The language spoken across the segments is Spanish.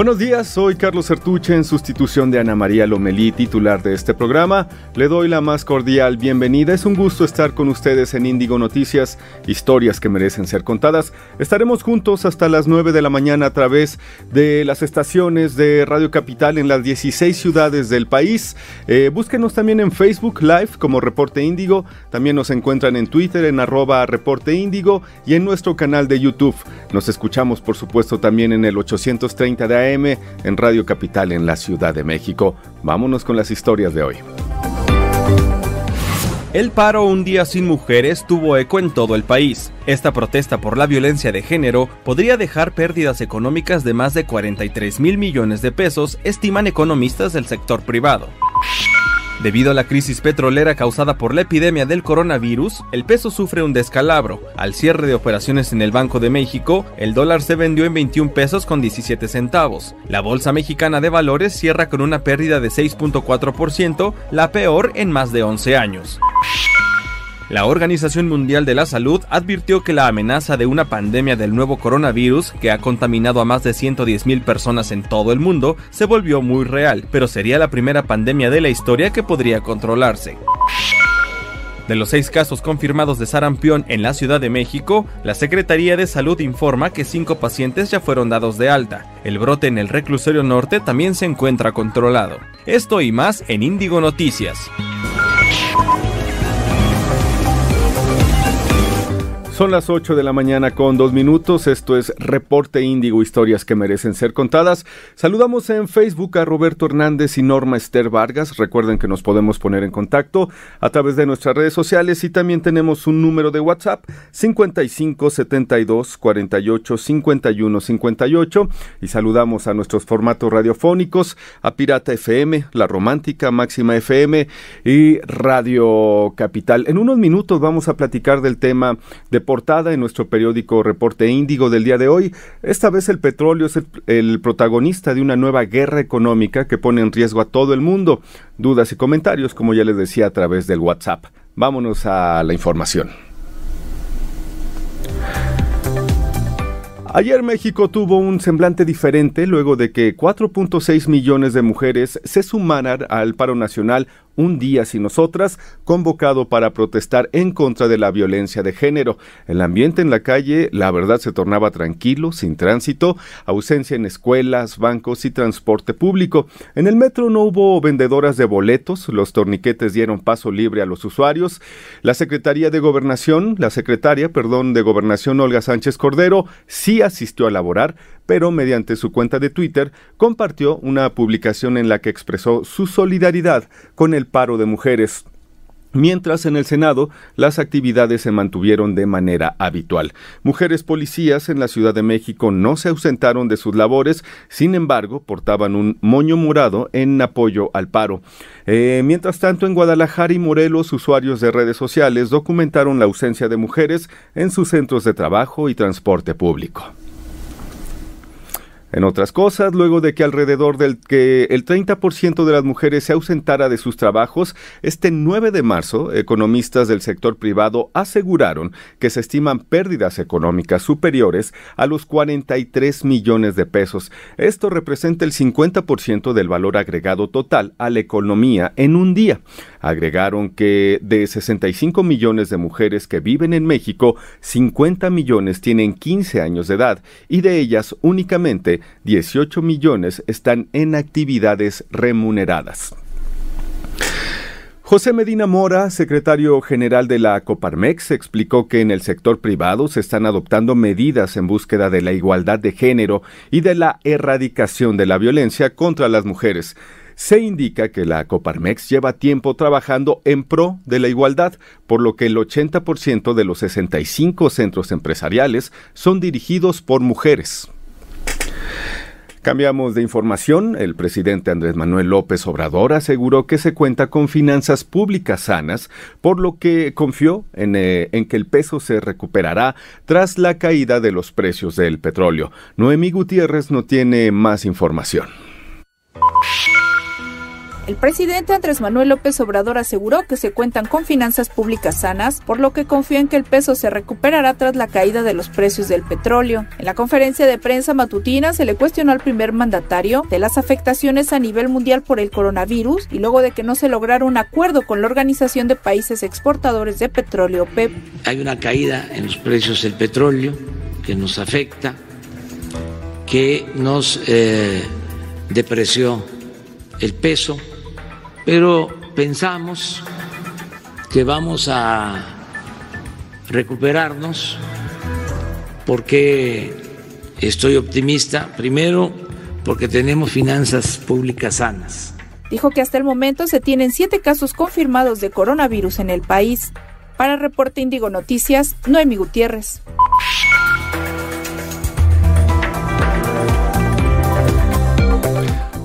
Buenos días, soy Carlos Sertuche en sustitución de Ana María Lomelí, titular de este programa. Le doy la más cordial bienvenida. Es un gusto estar con ustedes en Índigo Noticias, historias que merecen ser contadas. Estaremos juntos hasta las 9 de la mañana a través de las estaciones de Radio Capital en las 16 ciudades del país. Eh, búsquenos también en Facebook Live como Reporte Índigo. También nos encuentran en Twitter en arroba Reporte Índigo y en nuestro canal de YouTube. Nos escuchamos por supuesto también en el 830 de en Radio Capital en la Ciudad de México. Vámonos con las historias de hoy. El paro Un día sin mujeres tuvo eco en todo el país. Esta protesta por la violencia de género podría dejar pérdidas económicas de más de 43 mil millones de pesos, estiman economistas del sector privado. Debido a la crisis petrolera causada por la epidemia del coronavirus, el peso sufre un descalabro. Al cierre de operaciones en el Banco de México, el dólar se vendió en 21 pesos con 17 centavos. La Bolsa Mexicana de Valores cierra con una pérdida de 6.4%, la peor en más de 11 años. La Organización Mundial de la Salud advirtió que la amenaza de una pandemia del nuevo coronavirus, que ha contaminado a más de 110.000 personas en todo el mundo, se volvió muy real, pero sería la primera pandemia de la historia que podría controlarse. De los seis casos confirmados de sarampión en la Ciudad de México, la Secretaría de Salud informa que cinco pacientes ya fueron dados de alta. El brote en el reclusorio norte también se encuentra controlado. Esto y más en Índigo Noticias. Son las 8 de la mañana con dos minutos. Esto es Reporte Índigo, historias que merecen ser contadas. Saludamos en Facebook a Roberto Hernández y Norma Esther Vargas. Recuerden que nos podemos poner en contacto a través de nuestras redes sociales y también tenemos un número de WhatsApp 55 72 48 51 58. Y saludamos a nuestros formatos radiofónicos, a Pirata FM, La Romántica, Máxima FM y Radio Capital. En unos minutos vamos a platicar del tema de portada en nuestro periódico Reporte Índigo del día de hoy. Esta vez el petróleo es el, protagonista de una nueva guerra económica que pone en riesgo a todo el mundo. Dudas y comentarios, como ya les decía, a través del WhatsApp. Vámonos a la información. Ayer México tuvo un semblante diferente luego de que 4.6 millones de mujeres se sumaran al paro nacional un día sin nosotras, convocado para protestar en contra de la violencia de género. El ambiente en la calle, la verdad, se tornaba tranquilo, sin tránsito, ausencia en escuelas, bancos y transporte público. En el metro no hubo vendedoras de boletos, los torniquetes dieron paso libre a los usuarios. La Secretaría de Gobernación, la secretaria, perdón, de Gobernación Olga Sánchez Cordero, sí asistió a laborar, pero mediante su cuenta de Twitter compartió una publicación en la que expresó su solidaridad con el paro de mujeres. Mientras en el Senado las actividades se mantuvieron de manera habitual. Mujeres policías en la Ciudad de México no se ausentaron de sus labores, sin embargo portaban un moño morado en apoyo al paro. Eh, mientras tanto, en Guadalajara y Morelos, usuarios de redes sociales documentaron la ausencia de mujeres en sus centros de trabajo y transporte público. En otras cosas, luego de que alrededor del que el 30% de las mujeres se ausentara de sus trabajos, este 9 de marzo, economistas del sector privado aseguraron que se estiman pérdidas económicas superiores a los 43 millones de pesos. Esto representa el 50% del valor agregado total a la economía en un día. Agregaron que de 65 millones de mujeres que viven en México, 50 millones tienen 15 años de edad y de ellas únicamente 18 millones están en actividades remuneradas. José Medina Mora, secretario general de la Coparmex, explicó que en el sector privado se están adoptando medidas en búsqueda de la igualdad de género y de la erradicación de la violencia contra las mujeres se indica que la Coparmex lleva tiempo trabajando en pro de la igualdad, por lo que el 80% de los 65 centros empresariales son dirigidos por mujeres. Cambiamos de información. El presidente Andrés Manuel López Obrador aseguró que se cuenta con finanzas públicas sanas, por lo que confió en, eh, que el peso se recuperará tras la caída de los precios del petróleo. Noemí Gutiérrez no tiene más información. El presidente Andrés Manuel López Obrador aseguró que se cuentan con finanzas públicas sanas, por lo que confía en que el peso se recuperará tras la caída de los precios del petróleo. En la conferencia de prensa matutina se le cuestionó al primer mandatario de las afectaciones a nivel mundial por el coronavirus y luego de que no se lograra un acuerdo con la Organización de Países Exportadores de Petróleo PEP. Hay una caída en los precios del petróleo que nos afecta, que nos eh, depreció el peso pero pensamos que vamos a recuperarnos porque estoy optimista, primero porque tenemos finanzas públicas sanas. Dijo que hasta el momento se tienen siete casos confirmados de coronavirus en el país. Para Reporte Índigo Noticias, Noemi Gutiérrez.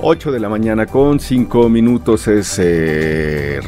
8 de la mañana con 5 minutos es eh,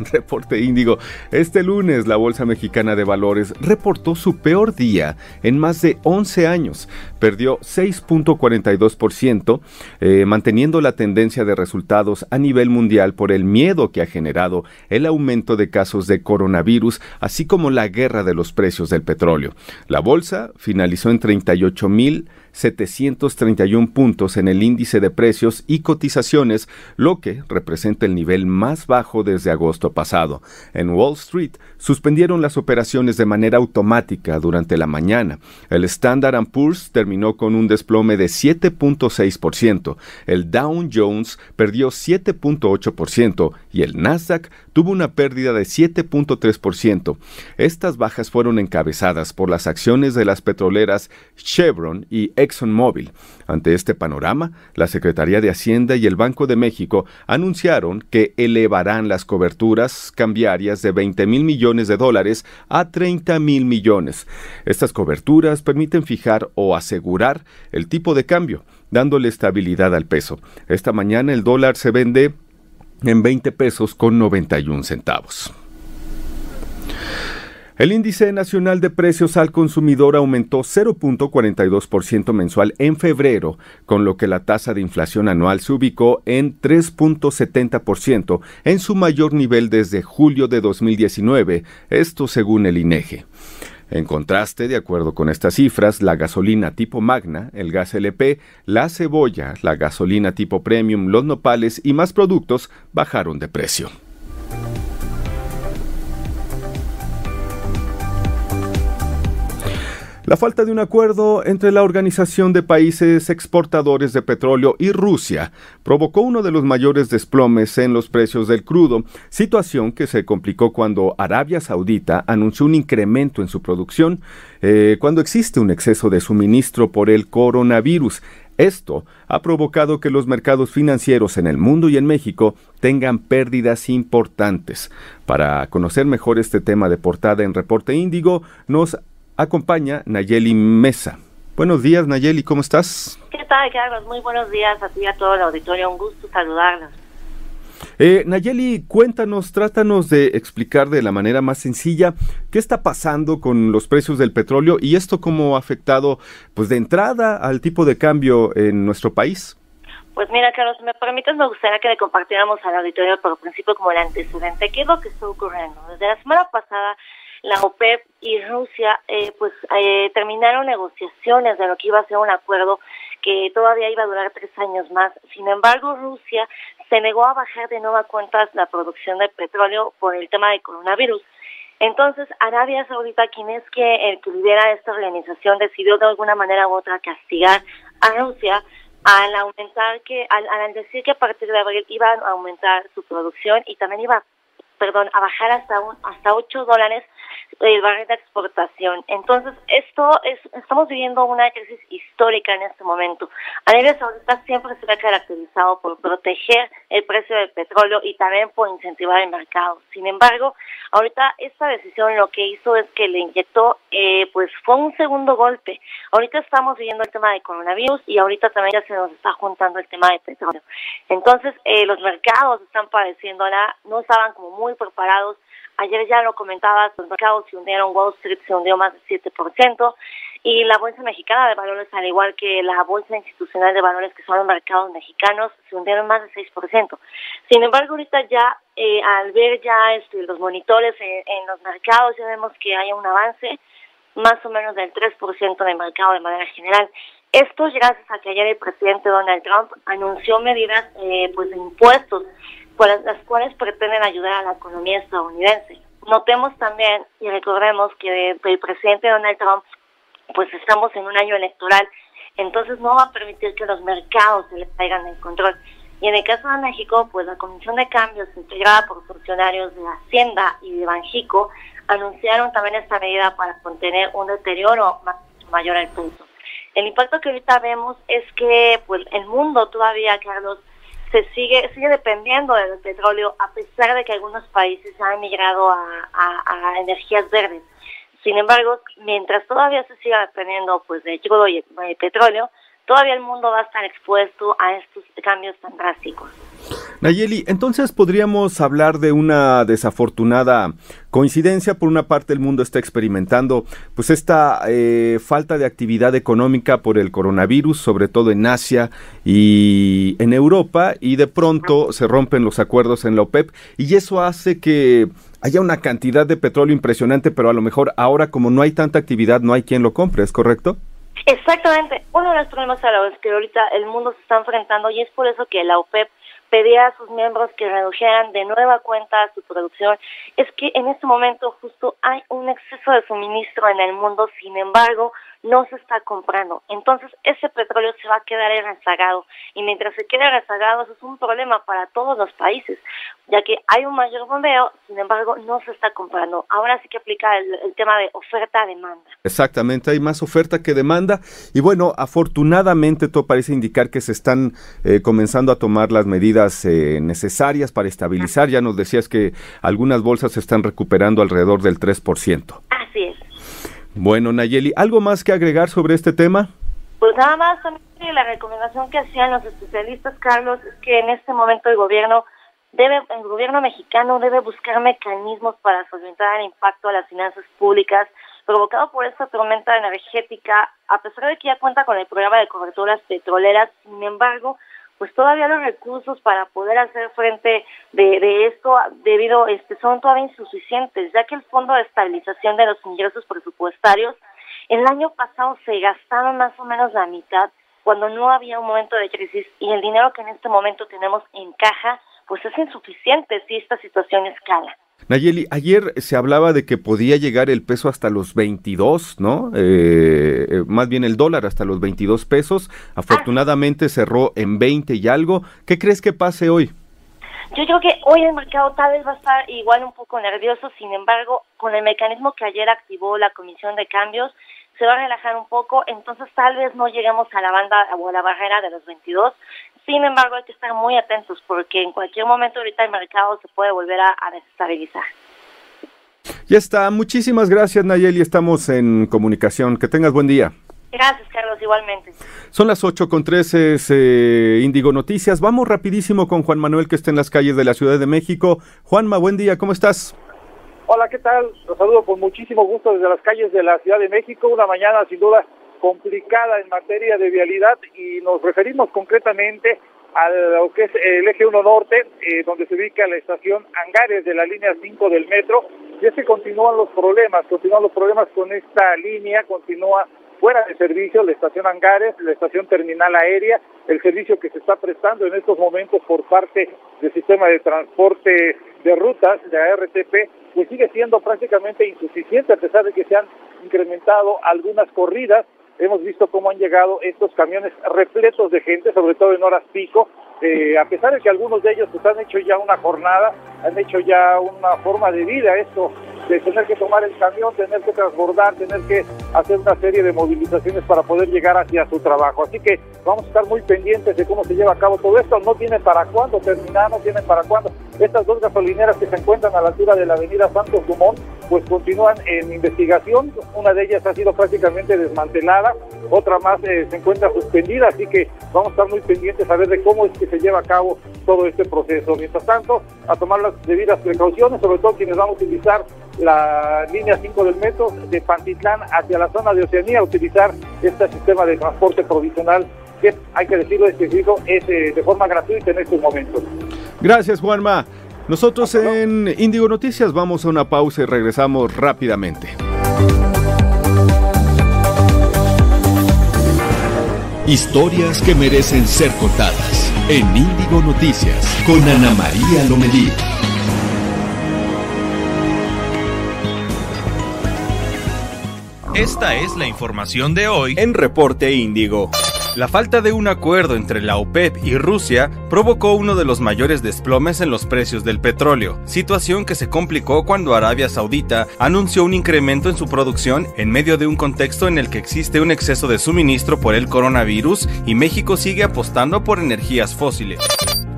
reporte índigo. Este lunes la Bolsa Mexicana de Valores reportó su peor día en más de 11 años. Perdió 6.42%, eh, manteniendo la tendencia de resultados a nivel mundial por el miedo que ha generado el aumento de casos de coronavirus, así como la guerra de los precios del petróleo. La bolsa finalizó en 38 mil 731 puntos en el índice de precios y cotizaciones, lo que representa el nivel más bajo desde agosto pasado. En Wall Street suspendieron las operaciones de manera automática durante la mañana. El Standard Poor's terminó con un desplome de 7.6%, el Dow Jones perdió 7.8% y el Nasdaq tuvo una pérdida de 7.3%. Estas bajas fueron encabezadas por las acciones de las petroleras Chevron y ExxonMobil. Ante este panorama, la Secretaría de Hacienda y el Banco de México anunciaron que elevarán las coberturas cambiarias de 20 mil millones de dólares a 30 mil millones. Estas coberturas permiten fijar o asegurar el tipo de cambio, dándole estabilidad al peso. Esta mañana el dólar se vende en 20 pesos con 91 centavos. El índice nacional de precios al consumidor aumentó 0.42% mensual en febrero, con lo que la tasa de inflación anual se ubicó en 3.70%, en su mayor nivel desde julio de 2019, esto según el INEGE. En contraste, de acuerdo con estas cifras, la gasolina tipo Magna, el gas LP, la cebolla, la gasolina tipo Premium, los nopales y más productos bajaron de precio. La falta de un acuerdo entre la Organización de Países Exportadores de Petróleo y Rusia provocó uno de los mayores desplomes en los precios del crudo, situación que se complicó cuando Arabia Saudita anunció un incremento en su producción eh, cuando existe un exceso de suministro por el coronavirus. Esto ha provocado que los mercados financieros en el mundo y en México tengan pérdidas importantes. Para conocer mejor este tema de portada en Reporte Índigo, nos acompaña Nayeli Mesa. Buenos días, Nayeli, ¿cómo estás? ¿Qué tal, Carlos? Muy buenos días a ti y a todo el auditorio. Un gusto saludarlos. Eh, Nayeli, cuéntanos, trátanos de explicar de la manera más sencilla qué está pasando con los precios del petróleo y esto cómo ha afectado, pues de entrada, al tipo de cambio en nuestro país. Pues mira, Carlos, si me permites, me gustaría que le compartiéramos al auditorio por principio como el antecedente. ¿Qué es lo que está ocurriendo? Desde la semana pasada la OPEP y Rusia eh, pues eh, terminaron negociaciones de lo que iba a ser un acuerdo que todavía iba a durar tres años más. Sin embargo, Rusia se negó a bajar de nueva cuentas la producción de petróleo por el tema del coronavirus. Entonces, Arabia Saudita, quien es que el que lidera esta organización, decidió de alguna manera u otra castigar a Rusia al aumentar que, al, al decir que a partir de abril iba a aumentar su producción y también iba perdón, a bajar hasta un, hasta 8 dólares el barril de exportación. Entonces, esto es, estamos viviendo una crisis histórica en este momento. Arabia Saudita siempre se ha caracterizado por proteger el precio del petróleo y también por incentivar el mercado. Sin embargo, ahorita esta decisión lo que hizo es que le inyectó, eh, pues fue un segundo golpe. Ahorita estamos viviendo el tema de coronavirus y ahorita también ya se nos está juntando el tema de petróleo. Entonces, eh, los mercados están padeciendo, no estaban como muy preparados Ayer ya lo comentaba, los mercados se hundieron, Wall Street se hundió más del 7%, y la Bolsa Mexicana de Valores, al igual que la Bolsa Institucional de Valores, que son los mercados mexicanos, se hundieron más del 6%. Sin embargo, ahorita ya, eh, al ver ya este, los monitores en, los mercados, ya vemos que hay un avance más o menos del 3% del mercado de manera general. Esto gracias a que ayer el presidente Donald Trump anunció medidas eh, pues de impuestos las cuales pretenden ayudar a la economía estadounidense. Notemos también y recordemos que el presidente Donald Trump, pues estamos en un año electoral, entonces no va a permitir que los mercados se le caigan en control. Y en el caso de México, pues la Comisión de Cambios, integrada por funcionarios de Hacienda y de Banjico, anunciaron también esta medida para contener un deterioro mayor al peso. El impacto que ahorita vemos es que pues el mundo todavía, Carlos, se sigue sigue dependiendo del petróleo a pesar de que algunos países han migrado a, energías verdes. Sin embargo, mientras todavía se siga dependiendo pues de crudo y petróleo, todavía el mundo va a estar expuesto a estos cambios tan drásticos. Nayeli, entonces podríamos hablar de una desafortunada coincidencia. Por una parte, el mundo está experimentando pues esta eh, falta de actividad económica por el coronavirus, sobre todo en Asia y en Europa, y de pronto se rompen los acuerdos en la OPEP y eso hace que haya una cantidad de petróleo impresionante, pero a lo mejor ahora como no hay tanta actividad, no hay quien lo compre, ¿es correcto? Exactamente. Uno de los problemas a los que ahorita el mundo se está enfrentando y es por eso que la OPEP pedía a sus miembros que redujeran de nueva cuenta su producción, es que en este momento justo hay un exceso de suministro en el mundo, sin embargo, no se está comprando. Entonces, ese petróleo se va a quedar rezagado. Y mientras se quede rezagado, eso es un problema para todos los países, ya que hay un mayor bombeo, sin embargo, no se está comprando. Ahora sí que aplica el, tema de oferta-demanda. Exactamente, hay más oferta que demanda. Y bueno, afortunadamente todo parece indicar que se están eh, comenzando a tomar las medidas eh, necesarias para estabilizar. Ya nos decías que algunas bolsas se están recuperando alrededor del 3%. Bueno, Nayeli, ¿algo más que agregar sobre este tema? Pues nada más, también la recomendación que hacían los especialistas, Carlos, es que en este momento el gobierno debe, el gobierno mexicano debe buscar mecanismos para solventar el impacto a las finanzas públicas provocado por esta tormenta energética, a pesar de que ya cuenta con el programa de coberturas petroleras, sin embargo, pues todavía los recursos para poder hacer frente de, esto debido este son todavía insuficientes ya que el fondo de estabilización de los ingresos presupuestarios el año pasado se gastaron más o menos la mitad cuando no había un momento de crisis y el dinero que en este momento tenemos en caja pues es insuficiente si esta situación escala. Nayeli, ayer se hablaba de que podía llegar el peso hasta los 22, ¿no? Eh, eh, más bien el dólar hasta los 22 pesos. Afortunadamente cerró en 20 y algo. ¿Qué crees que pase hoy? Yo creo que hoy el mercado tal vez va a estar igual un poco nervioso, sin embargo, con el mecanismo que ayer activó la Comisión de Cambios, se va a relajar un poco, entonces tal vez no lleguemos a la banda o a la barrera de los 22. Sin embargo, hay que estar muy atentos porque en cualquier momento ahorita el mercado se puede volver a, desestabilizar. Ya está. Muchísimas gracias, Nayeli. Estamos en comunicación. Que tengas buen día. Gracias, Carlos, igualmente. Son las 8 con 13, eh, Índigo Noticias. Vamos rapidísimo con Juan Manuel, que está en las calles de la Ciudad de México. Juanma, buen día, ¿cómo estás? Hola, ¿qué tal? Los saludo con muchísimo gusto desde las calles de la Ciudad de México. Una mañana sin duda complicada en materia de vialidad y nos referimos concretamente a lo que es el eje 1 norte, eh, donde se ubica la estación Angares de la línea 5 del metro. Y es que continúan los problemas, continúan los problemas con esta línea, continúa fuera de servicio la estación Angares, la estación terminal aérea, el servicio que se está prestando en estos momentos por parte del sistema de transporte de rutas de ARTP pues sigue siendo prácticamente insuficiente a pesar de que se han incrementado algunas corridas. Hemos visto cómo han llegado estos camiones repletos de gente, sobre todo en horas pico, eh, a pesar de que algunos de ellos pues, han hecho ya una jornada, han hecho ya una forma de vida, esto de tener que tomar el camión, tener que transbordar, tener que hacer una serie de movilizaciones para poder llegar hacia su trabajo. Así que vamos a estar muy pendientes de cómo se lleva a cabo todo esto. No tienen para cuándo terminar, no tienen para cuándo. Estas dos gasolineras que se encuentran a la altura de la avenida Santos Dumont, pues continúan en investigación. Una de ellas ha sido prácticamente desmantelada, otra más eh, se encuentra suspendida, así que vamos a estar muy pendientes a ver de cómo es que se lleva a cabo todo este proceso. Mientras tanto, a tomar las debidas precauciones, sobre todo quienes vamos a utilizar la línea 5 del metro de Pantitlán hacia la zona de Oceanía, utilizar este sistema de transporte provisional que hay que decirlo específico, es eh, de forma gratuita en estos momentos. Gracias, Juanma. Nosotros en Indigo Noticias vamos a una pausa y regresamos rápidamente. Historias que merecen ser contadas en Indigo Noticias con Ana María Lomelí. Esta es la información de hoy en Reporte Índigo. La falta de un acuerdo entre la OPEP y Rusia provocó uno de los mayores desplomes en los precios del petróleo, situación que se complicó cuando Arabia Saudita anunció un incremento en su producción en medio de un contexto en el que existe un exceso de suministro por el coronavirus y México sigue apostando por energías fósiles.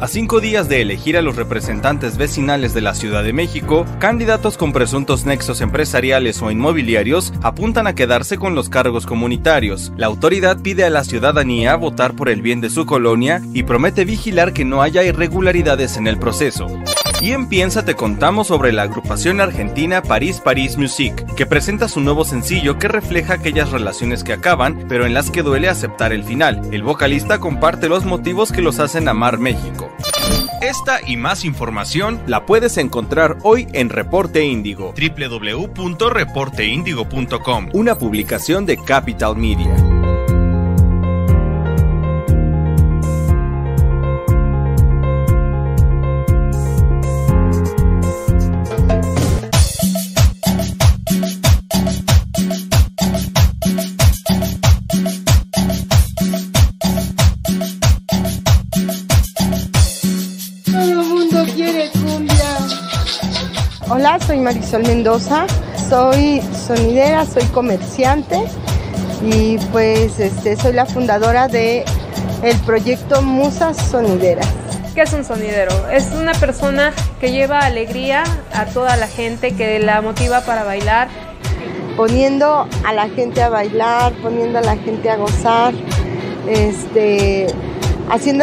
A cinco días de elegir a los representantes vecinales de la Ciudad de México, candidatos con presuntos nexos empresariales o inmobiliarios apuntan a quedarse con los cargos comunitarios. La autoridad pide a la ciudadanía votar por el bien de su colonia y promete vigilar que no haya irregularidades en el proceso. Y en Piensa te contamos sobre la agrupación argentina París París Music, que presenta su nuevo sencillo que refleja aquellas relaciones que acaban, pero en las que duele aceptar el final. El vocalista comparte los motivos que los hacen amar México. Esta y más información la puedes encontrar hoy en Reporte Índigo, www.reporteindigo.com, una publicación de Capital Media. Soy Marisol Mendoza, soy sonidera, soy comerciante y pues este, soy la fundadora de el proyecto Musas Sonideras. ¿Qué es un sonidero? Es una persona que lleva alegría a toda la gente, que la motiva para bailar. Poniendo a la gente a bailar, poniendo a la gente a gozar, este, haciendo...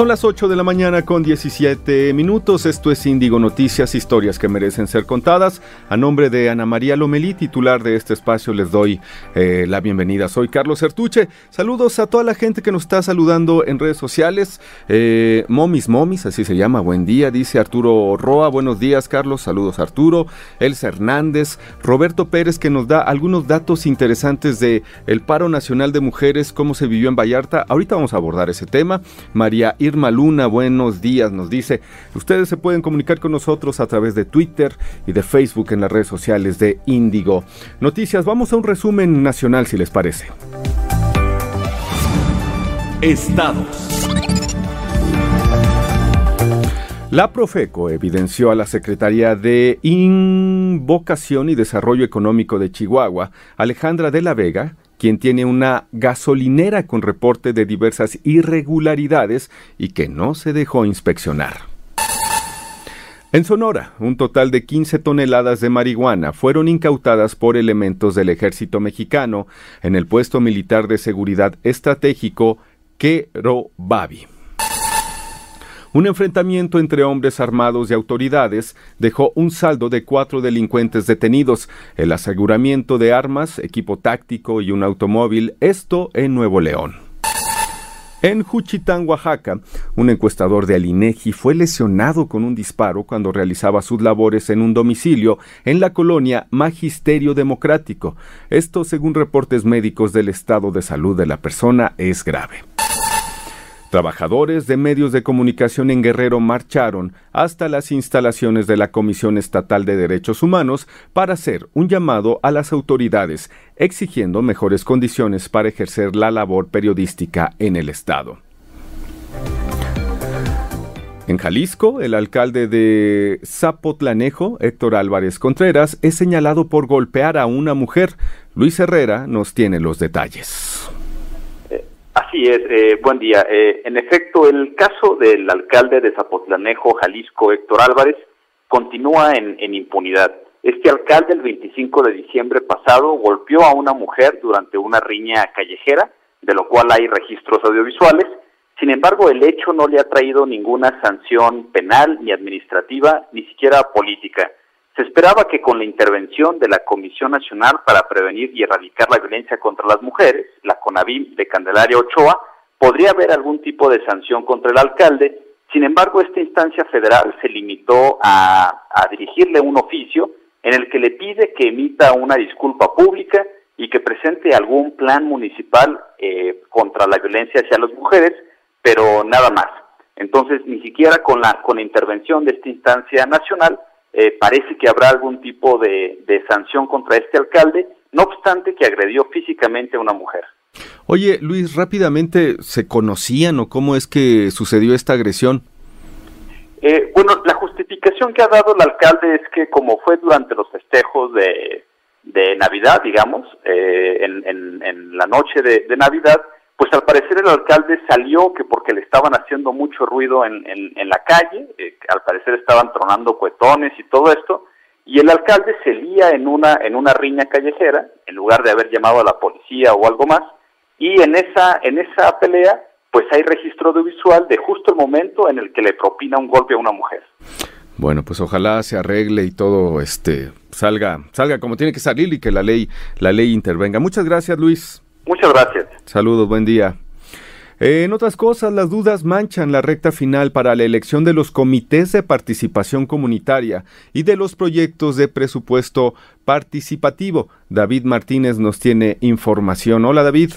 Son las 8 de la mañana con 17 minutos. Esto es Índigo Noticias, historias que merecen ser contadas. A nombre de Ana María Lomelí, titular de este espacio, les doy eh, la bienvenida. Soy Carlos Sertuche. Saludos a toda la gente que nos está saludando en redes sociales. Eh, momis Momis, así se llama. Buen día, dice Arturo Roa. Buenos días, Carlos. Saludos, Arturo. Elsa Hernández. Roberto Pérez, que nos da algunos datos interesantes de el paro nacional de mujeres, cómo se vivió en Vallarta. Ahorita vamos a abordar ese tema. María Irma Luna, buenos días, nos dice. Ustedes se pueden comunicar con nosotros a través de Twitter y de Facebook en las redes sociales de Índigo. Noticias, vamos a un resumen nacional si les parece. Estados. La Profeco evidenció a la Secretaría de Invocación y Desarrollo Económico de Chihuahua, Alejandra de la Vega, quien tiene una gasolinera con reporte de diversas irregularidades y que no se dejó inspeccionar. En Sonora, un total de 15 toneladas de marihuana fueron incautadas por elementos del ejército mexicano en el puesto militar de seguridad estratégico Querobabi. Un enfrentamiento entre hombres armados y autoridades dejó un saldo de cuatro delincuentes detenidos, el aseguramiento de armas, equipo táctico y un automóvil, esto en Nuevo León. En Juchitán, Oaxaca, un encuestador de Alinegi fue lesionado con un disparo cuando realizaba sus labores en un domicilio en la colonia Magisterio Democrático. Esto, según reportes médicos del estado de salud de la persona, es grave. Trabajadores de medios de comunicación en Guerrero marcharon hasta las instalaciones de la Comisión Estatal de Derechos Humanos para hacer un llamado a las autoridades exigiendo mejores condiciones para ejercer la labor periodística en el Estado. En Jalisco, el alcalde de Zapotlanejo, Héctor Álvarez Contreras, es señalado por golpear a una mujer. Luis Herrera nos tiene los detalles. Así es, eh, buen día. Eh, en efecto, el caso del alcalde de Zapotlanejo, Jalisco, Héctor Álvarez, continúa en, en impunidad. Este alcalde el 25 de diciembre pasado golpeó a una mujer durante una riña callejera, de lo cual hay registros audiovisuales. Sin embargo, el hecho no le ha traído ninguna sanción penal ni administrativa, ni siquiera política. Se esperaba que con la intervención de la Comisión Nacional para Prevenir y Erradicar la Violencia contra las Mujeres, la CONAVIM de Candelaria Ochoa, podría haber algún tipo de sanción contra el alcalde. Sin embargo, esta instancia federal se limitó a, dirigirle un oficio en el que le pide que emita una disculpa pública y que presente algún plan municipal eh, contra la violencia hacia las mujeres, pero nada más. Entonces, ni siquiera con la, con la intervención de esta instancia nacional eh, parece que habrá algún tipo de, sanción contra este alcalde, no obstante que agredió físicamente a una mujer. Oye, Luis, rápidamente, ¿se conocían o cómo es que sucedió esta agresión? Eh, bueno, la justificación que ha dado el alcalde es que como fue durante los festejos de, Navidad, digamos, eh, en, la noche de Navidad, pues al parecer el alcalde salió que porque le estaban haciendo mucho ruido en, en, la calle, eh, al parecer estaban tronando cuetones y todo esto, y el alcalde se lía en una, en una riña callejera, en lugar de haber llamado a la policía o algo más, y en esa, en esa pelea, pues hay registro audiovisual de justo el momento en el que le propina un golpe a una mujer. Bueno, pues ojalá se arregle y todo este salga, salga como tiene que salir y que la ley, la ley intervenga. Muchas gracias, Luis. Muchas gracias. Saludos, buen día. En otras cosas, las dudas manchan la recta final para la elección de los comités de participación comunitaria y de los proyectos de presupuesto participativo. David Martínez nos tiene información. Hola, David.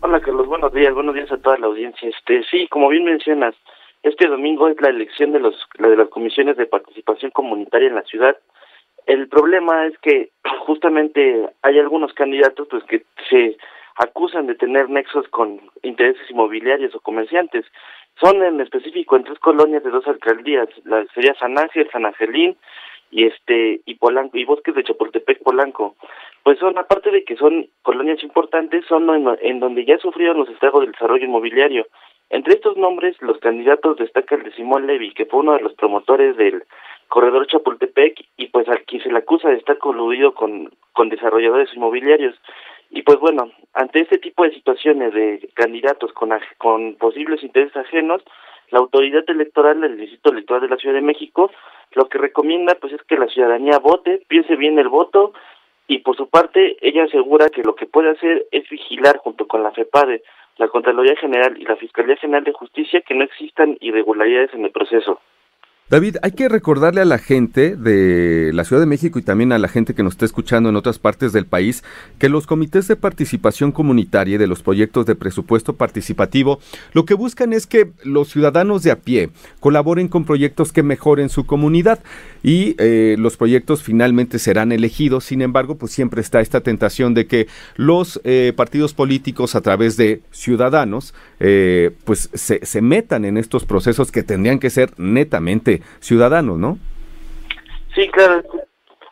Hola, Carlos. Buenos días. Buenos días a toda la audiencia. Este, sí, como bien mencionas, este domingo es la elección de los de las comisiones de participación comunitaria en la ciudad. El problema es que justamente hay algunos candidatos pues que se acusan de tener nexos con intereses inmobiliarios o comerciantes. Son en específico en tres colonias de dos alcaldías, la sería San Ángel, San Angelín y este y Polanco y Bosques de Chapultepec Polanco. Pues son aparte de que son colonias importantes, son en, donde ya sufrieron los estragos del desarrollo inmobiliario. Entre estos nombres, los candidatos destaca el de Simón Levy, que fue uno de los promotores del corredor Chapultepec y pues al que se le acusa de estar coludido con, con desarrolladores inmobiliarios. Y pues bueno, ante este tipo de situaciones de candidatos con, con posibles intereses ajenos, la autoridad electoral del Distrito Electoral de la Ciudad de México lo que recomienda pues es que la ciudadanía vote, piense bien el voto y por su parte ella asegura que lo que puede hacer es vigilar junto con la FEPADE, la Contraloría General y la Fiscalía General de Justicia que no existan irregularidades en el proceso. David, hay que recordarle a la gente de la Ciudad de México y también a la gente que nos está escuchando en otras partes del país que los comités de participación comunitaria y de los proyectos de presupuesto participativo lo que buscan es que los ciudadanos de a pie colaboren con proyectos que mejoren su comunidad y eh, los proyectos finalmente serán elegidos. Sin embargo, pues siempre está esta tentación de que los eh, partidos políticos a través de ciudadanos eh, pues se, se metan en estos procesos que tendrían que ser netamente ciudadanos, ¿no? Sí, claro,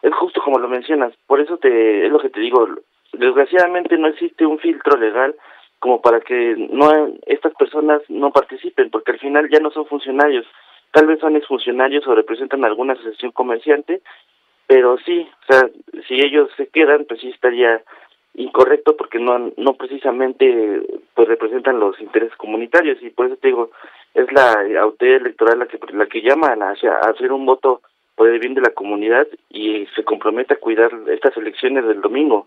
es justo como lo mencionas. Por eso te es lo que te digo. Desgraciadamente no existe un filtro legal como para que no estas personas no participen, porque al final ya no son funcionarios. Tal vez son exfuncionarios o representan alguna asociación comerciante, pero sí, o sea, si ellos se quedan, pues sí estaría incorrecto porque no no precisamente pues representan los intereses comunitarios y por eso te digo es la autoridad electoral la que la que llama a, a hacer un voto por el bien de la comunidad y se compromete a cuidar estas elecciones del domingo.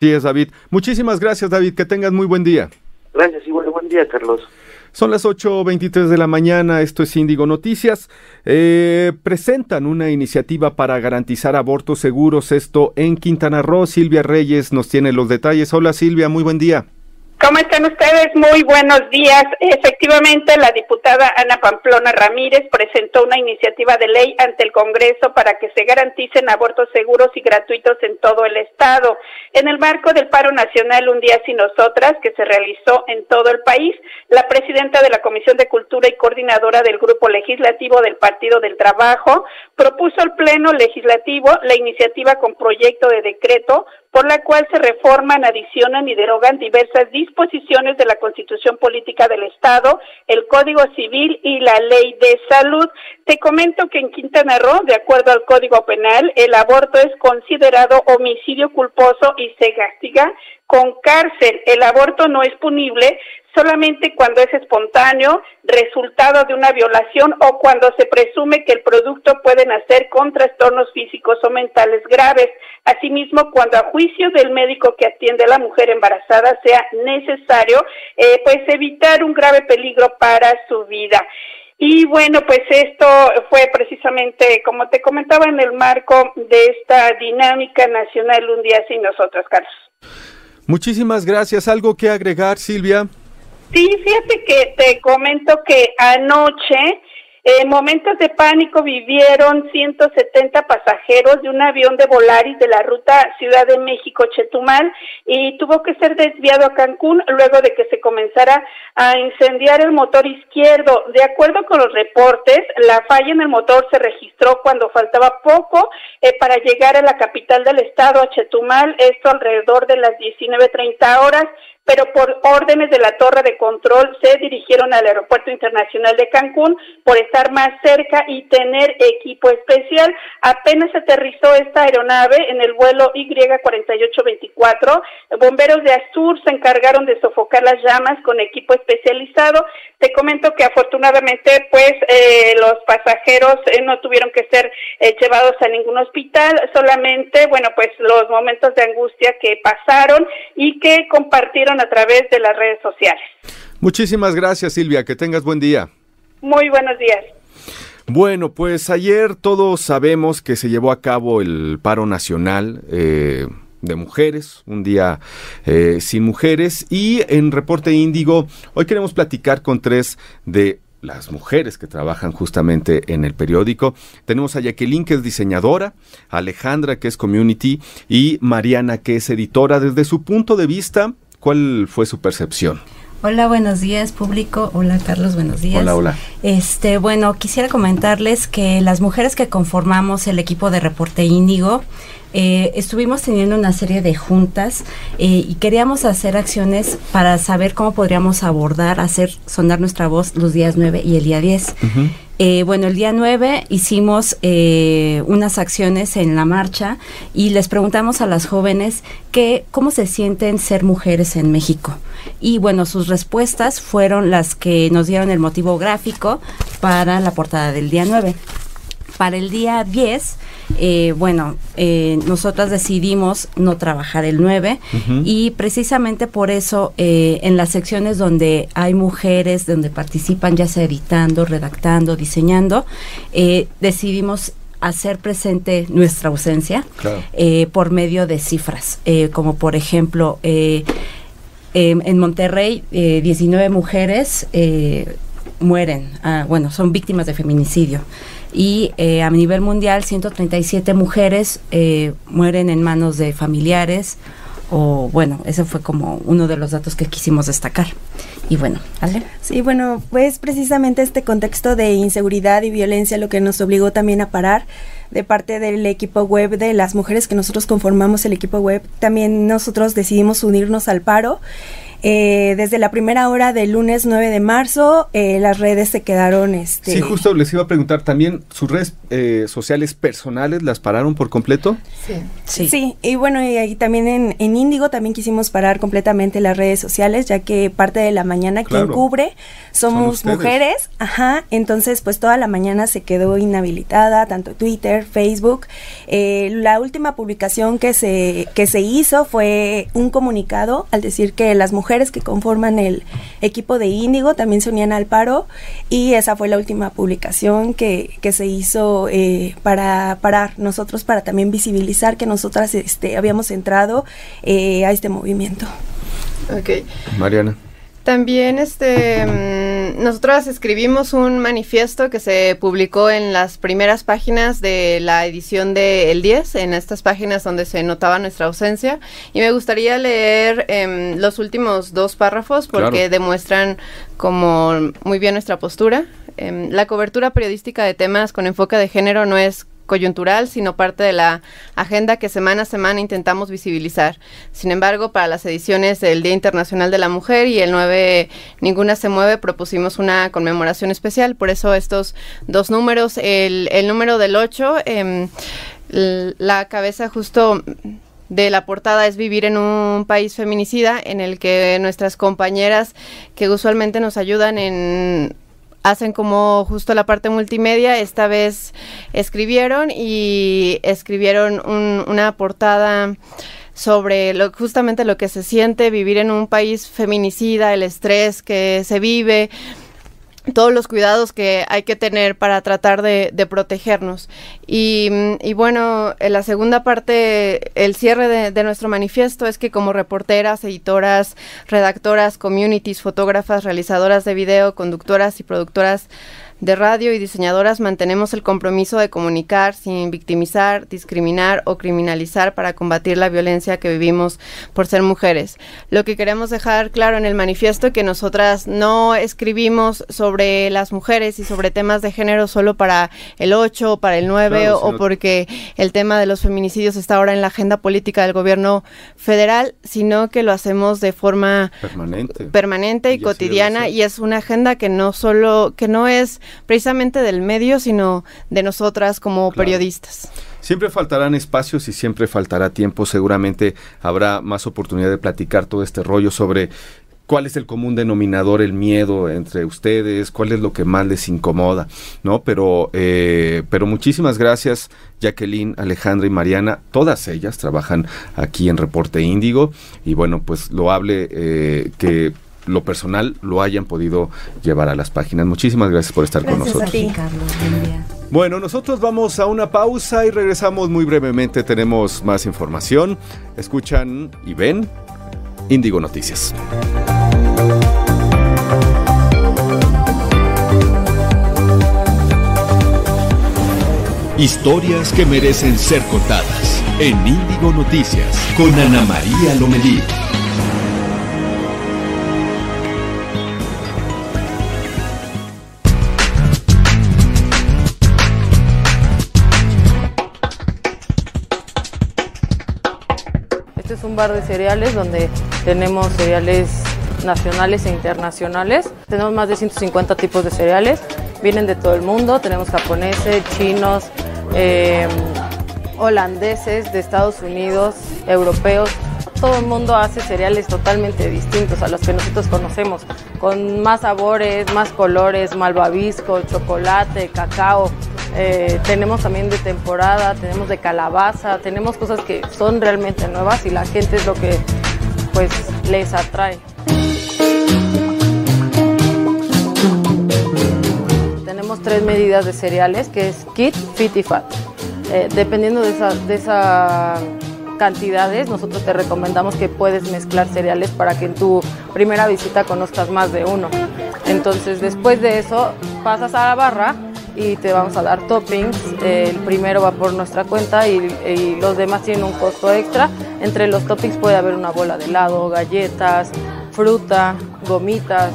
Sí es David. Muchísimas gracias David, que tengas muy buen día. Gracias, igual buen día Carlos. Son las 8.23 de la mañana, esto es Índigo Noticias. Eh, presentan una iniciativa para garantizar abortos seguros, esto en Quintana Roo. Silvia Reyes nos tiene los detalles. Hola Silvia, muy buen día. ¿Cómo están ustedes? Muy buenos días. Efectivamente, la diputada Ana Pamplona Ramírez presentó una iniciativa de ley ante el Congreso para que se garanticen abortos seguros y gratuitos en todo el Estado. En el marco del paro nacional Un día sin nosotras, que se realizó en todo el país, la presidenta de la Comisión de Cultura y coordinadora del Grupo Legislativo del Partido del Trabajo propuso al Pleno Legislativo la iniciativa con proyecto de decreto por la cual se reforman, adicionan y derogan diversas disposiciones de la Constitución Política del Estado, el Código Civil y la Ley de Salud. Te comento que en Quintana Roo, de acuerdo al Código Penal, el aborto es considerado homicidio culposo y se castiga con cárcel. El aborto no es punible solamente cuando es espontáneo, resultado de una violación o cuando se presume que el producto puede nacer con trastornos físicos o mentales graves. Asimismo, cuando a juicio del médico que atiende a la mujer embarazada sea necesario, eh, pues evitar un grave peligro para su vida. Y bueno, pues esto fue precisamente, como te comentaba, en el marco de esta dinámica nacional Un día sin nosotros, Carlos. Muchísimas gracias. ¿Algo que agregar, Silvia? Sí, fíjate que te comento que anoche en momentos de pánico vivieron 170 pasajeros de un avión de Volaris de la ruta Ciudad de México-Chetumal y tuvo que ser desviado a Cancún luego de que se comenzara a incendiar el motor izquierdo. De acuerdo con los reportes, la falla en el motor se registró cuando faltaba poco eh, para llegar a la capital del estado, a Chetumal, esto alrededor de las 19.30 horas pero por órdenes de la torre de control se dirigieron al Aeropuerto Internacional de Cancún por estar más cerca y tener equipo especial. Apenas aterrizó esta aeronave en el vuelo Y4824. Bomberos de Azur se encargaron de sofocar las llamas con equipo especializado. Te comento que afortunadamente pues eh, los pasajeros eh, no tuvieron que ser eh, llevados a ningún hospital, solamente bueno pues los momentos de angustia que pasaron y que compartieron a través de las redes sociales. Muchísimas gracias Silvia, que tengas buen día. Muy buenos días. Bueno, pues ayer todos sabemos que se llevó a cabo el paro nacional. Eh, de mujeres, un día eh, sin mujeres y en Reporte Índigo hoy queremos platicar con tres de las mujeres que trabajan justamente en el periódico. Tenemos a Jacqueline, que es diseñadora, Alejandra, que es community, y Mariana, que es editora. Desde su punto de vista, ¿Cuál fue su percepción? Hola, buenos días, público. Hola, Carlos, buenos días. Hola, hola. Este, bueno, quisiera comentarles que las mujeres que conformamos el equipo de Reporte Índigo, eh, estuvimos teniendo una serie de juntas eh, y queríamos hacer acciones para saber cómo podríamos abordar, hacer sonar nuestra voz los días 9 y el día 10. Eh, bueno, el día 9 hicimos eh, unas acciones en la marcha y les preguntamos a las jóvenes que, cómo se sienten ser mujeres en México. Y bueno, sus respuestas fueron las que nos dieron el motivo gráfico para la portada del día 9. Para el día 10 eh, bueno, eh, nosotras decidimos no trabajar el 9 y precisamente por eso eh, en las secciones donde hay mujeres, donde participan ya sea editando, redactando, diseñando, decidimos hacer presente nuestra ausencia por medio de cifras, como por ejemplo en Monterrey 19 mujeres mueren, ah, bueno, son víctimas de feminicidio y eh, a nivel mundial 137 mujeres eh, mueren en manos de familiares o bueno, ese fue como uno de los datos que quisimos destacar. Y bueno, ¿Ale? Sí, bueno, pues precisamente este contexto de inseguridad y violencia lo que nos obligó también a parar de parte del equipo web de las mujeres que nosotros conformamos el equipo web, también nosotros decidimos unirnos al paro eh, desde la primera hora del lunes 9 de marzo, eh, las redes se quedaron... Este, sí, justo les iba a preguntar también, ¿sus redes eh, sociales personales las pararon por completo? Sí. Sí, y bueno, y ahí también en, en Índigo también quisimos parar completamente las redes sociales, ya que parte de la mañana quien cubre somos mujeres, ajá, entonces pues toda la mañana se quedó inhabilitada, tanto Twitter, Facebook. la última publicación que se, que se hizo fue un comunicado al decir que las mujeres mujeres que conforman el equipo de Índigo también se unían al paro y esa fue la última publicación que, que se hizo eh, para parar nosotros, para también visibilizar que nosotras este, habíamos entrado eh, a este movimiento. Ok. Mariana. También este mm, nosotros escribimos un manifiesto que se publicó en las primeras páginas de la edición de El 10, en estas páginas donde se notaba nuestra ausencia. Y me gustaría leer em, los últimos dos párrafos porque demuestran como muy bien nuestra postura. Em, la cobertura periodística de temas con enfoque de género no es coyuntural, sino parte de la agenda que semana a semana intentamos visibilizar. Sin embargo, para las ediciones del Día Internacional de la Mujer y el 9 Ninguna se mueve, propusimos una conmemoración especial. Por eso estos dos números, el, número del 8, em, la cabeza justo de la portada es vivir en un país feminicida en el que nuestras compañeras que usualmente nos ayudan en hacen como justo la parte multimedia, esta vez escribieron y escribieron una portada sobre lo, justamente lo que se siente vivir en un país feminicida, el estrés que se vive, todos los cuidados que hay que tener para tratar de, protegernos. Y, bueno, en la segunda parte, el cierre de, de, nuestro manifiesto es que como reporteras, editoras, redactoras, communities, fotógrafas, realizadoras de video, conductoras y productoras de radio y diseñadoras mantenemos el compromiso de comunicar sin victimizar, discriminar o criminalizar para combatir la violencia que vivimos por ser mujeres. Lo que queremos dejar claro en el manifiesto es que nosotras no escribimos sobre las mujeres y sobre temas de género solo para el 8 o para el 9 o, porque el tema de los feminicidios está ahora en la agenda política del gobierno federal, sino que lo hacemos de forma permanente, permanente y, cotidiana y es una agenda que no solo que no es precisamente del medio, sino de nosotras como periodistas. Siempre faltarán espacios y siempre faltará tiempo. Seguramente habrá más oportunidad de platicar todo este rollo sobre cuál es el común denominador, el miedo entre ustedes, cuál es lo que más les incomoda, ¿no? Pero, eh, pero muchísimas gracias, Jacqueline, Alejandra y Mariana. Todas ellas trabajan aquí en Reporte Índigo y bueno, pues lo hable eh, que lo personal lo hayan podido llevar a las páginas. Muchísimas gracias por estar con nosotros. Bueno, nosotros vamos a una pausa y regresamos muy brevemente. Tenemos más información. Escuchan y ven Índigo Noticias. Historias que merecen ser contadas en Índigo Noticias con Ana María Lomelí. Bar de cereales donde tenemos cereales nacionales e internacionales. Tenemos más de 150 tipos de cereales, vienen de todo el mundo, tenemos japoneses, chinos, em, holandeses, de Estados Unidos, europeos. Todo el mundo hace cereales totalmente distintos a los que nosotros conocemos, con más sabores, más colores, malvavisco, chocolate, cacao. Eh, tenemos también de temporada, tenemos de calabaza, tenemos cosas que son realmente nuevas y la gente es lo que pues les atrae. Tenemos tres medidas de cereales que es Kit, Fit y Fat. Eh, dependiendo de esas de esa cantidades, nosotros te recomendamos que puedes mezclar cereales para que en tu primera visita conozcas más de uno. Entonces después de eso pasas a la barra y te vamos a dar toppings. el primero va por nuestra cuenta y, los demás tienen un costo extra. Entre los toppings puede haber una bola de helado, galletas, fruta, gomitas.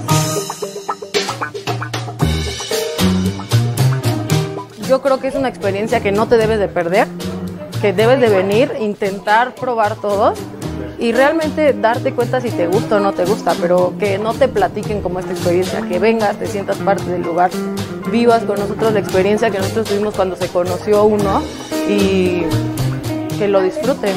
Yo creo que es una experiencia que no te debes de perder, que debes de venir, intentar probar todo y realmente darte cuenta si te gusta o no te gusta, pero que no te platiquen como esta experiencia, que vengas, te sientas parte del lugar, vivas con nosotros la experiencia que nosotros tuvimos cuando se conoció uno y que lo disfruten.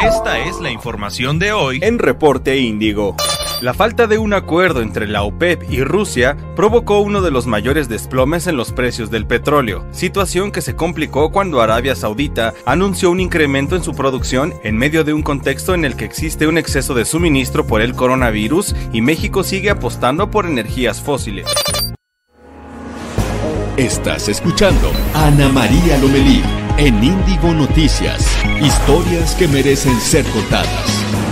Esta es la información de hoy en Reporte Índigo. La falta de un acuerdo entre la OPEP y Rusia provocó uno de los mayores desplomes en los precios del petróleo, situación que se complicó cuando Arabia Saudita anunció un incremento en su producción en medio de un contexto en el que existe un exceso de suministro por el coronavirus y México sigue apostando por energías fósiles. Estás escuchando Ana María Lomelí en Índigo Noticias. Historias que merecen ser contadas.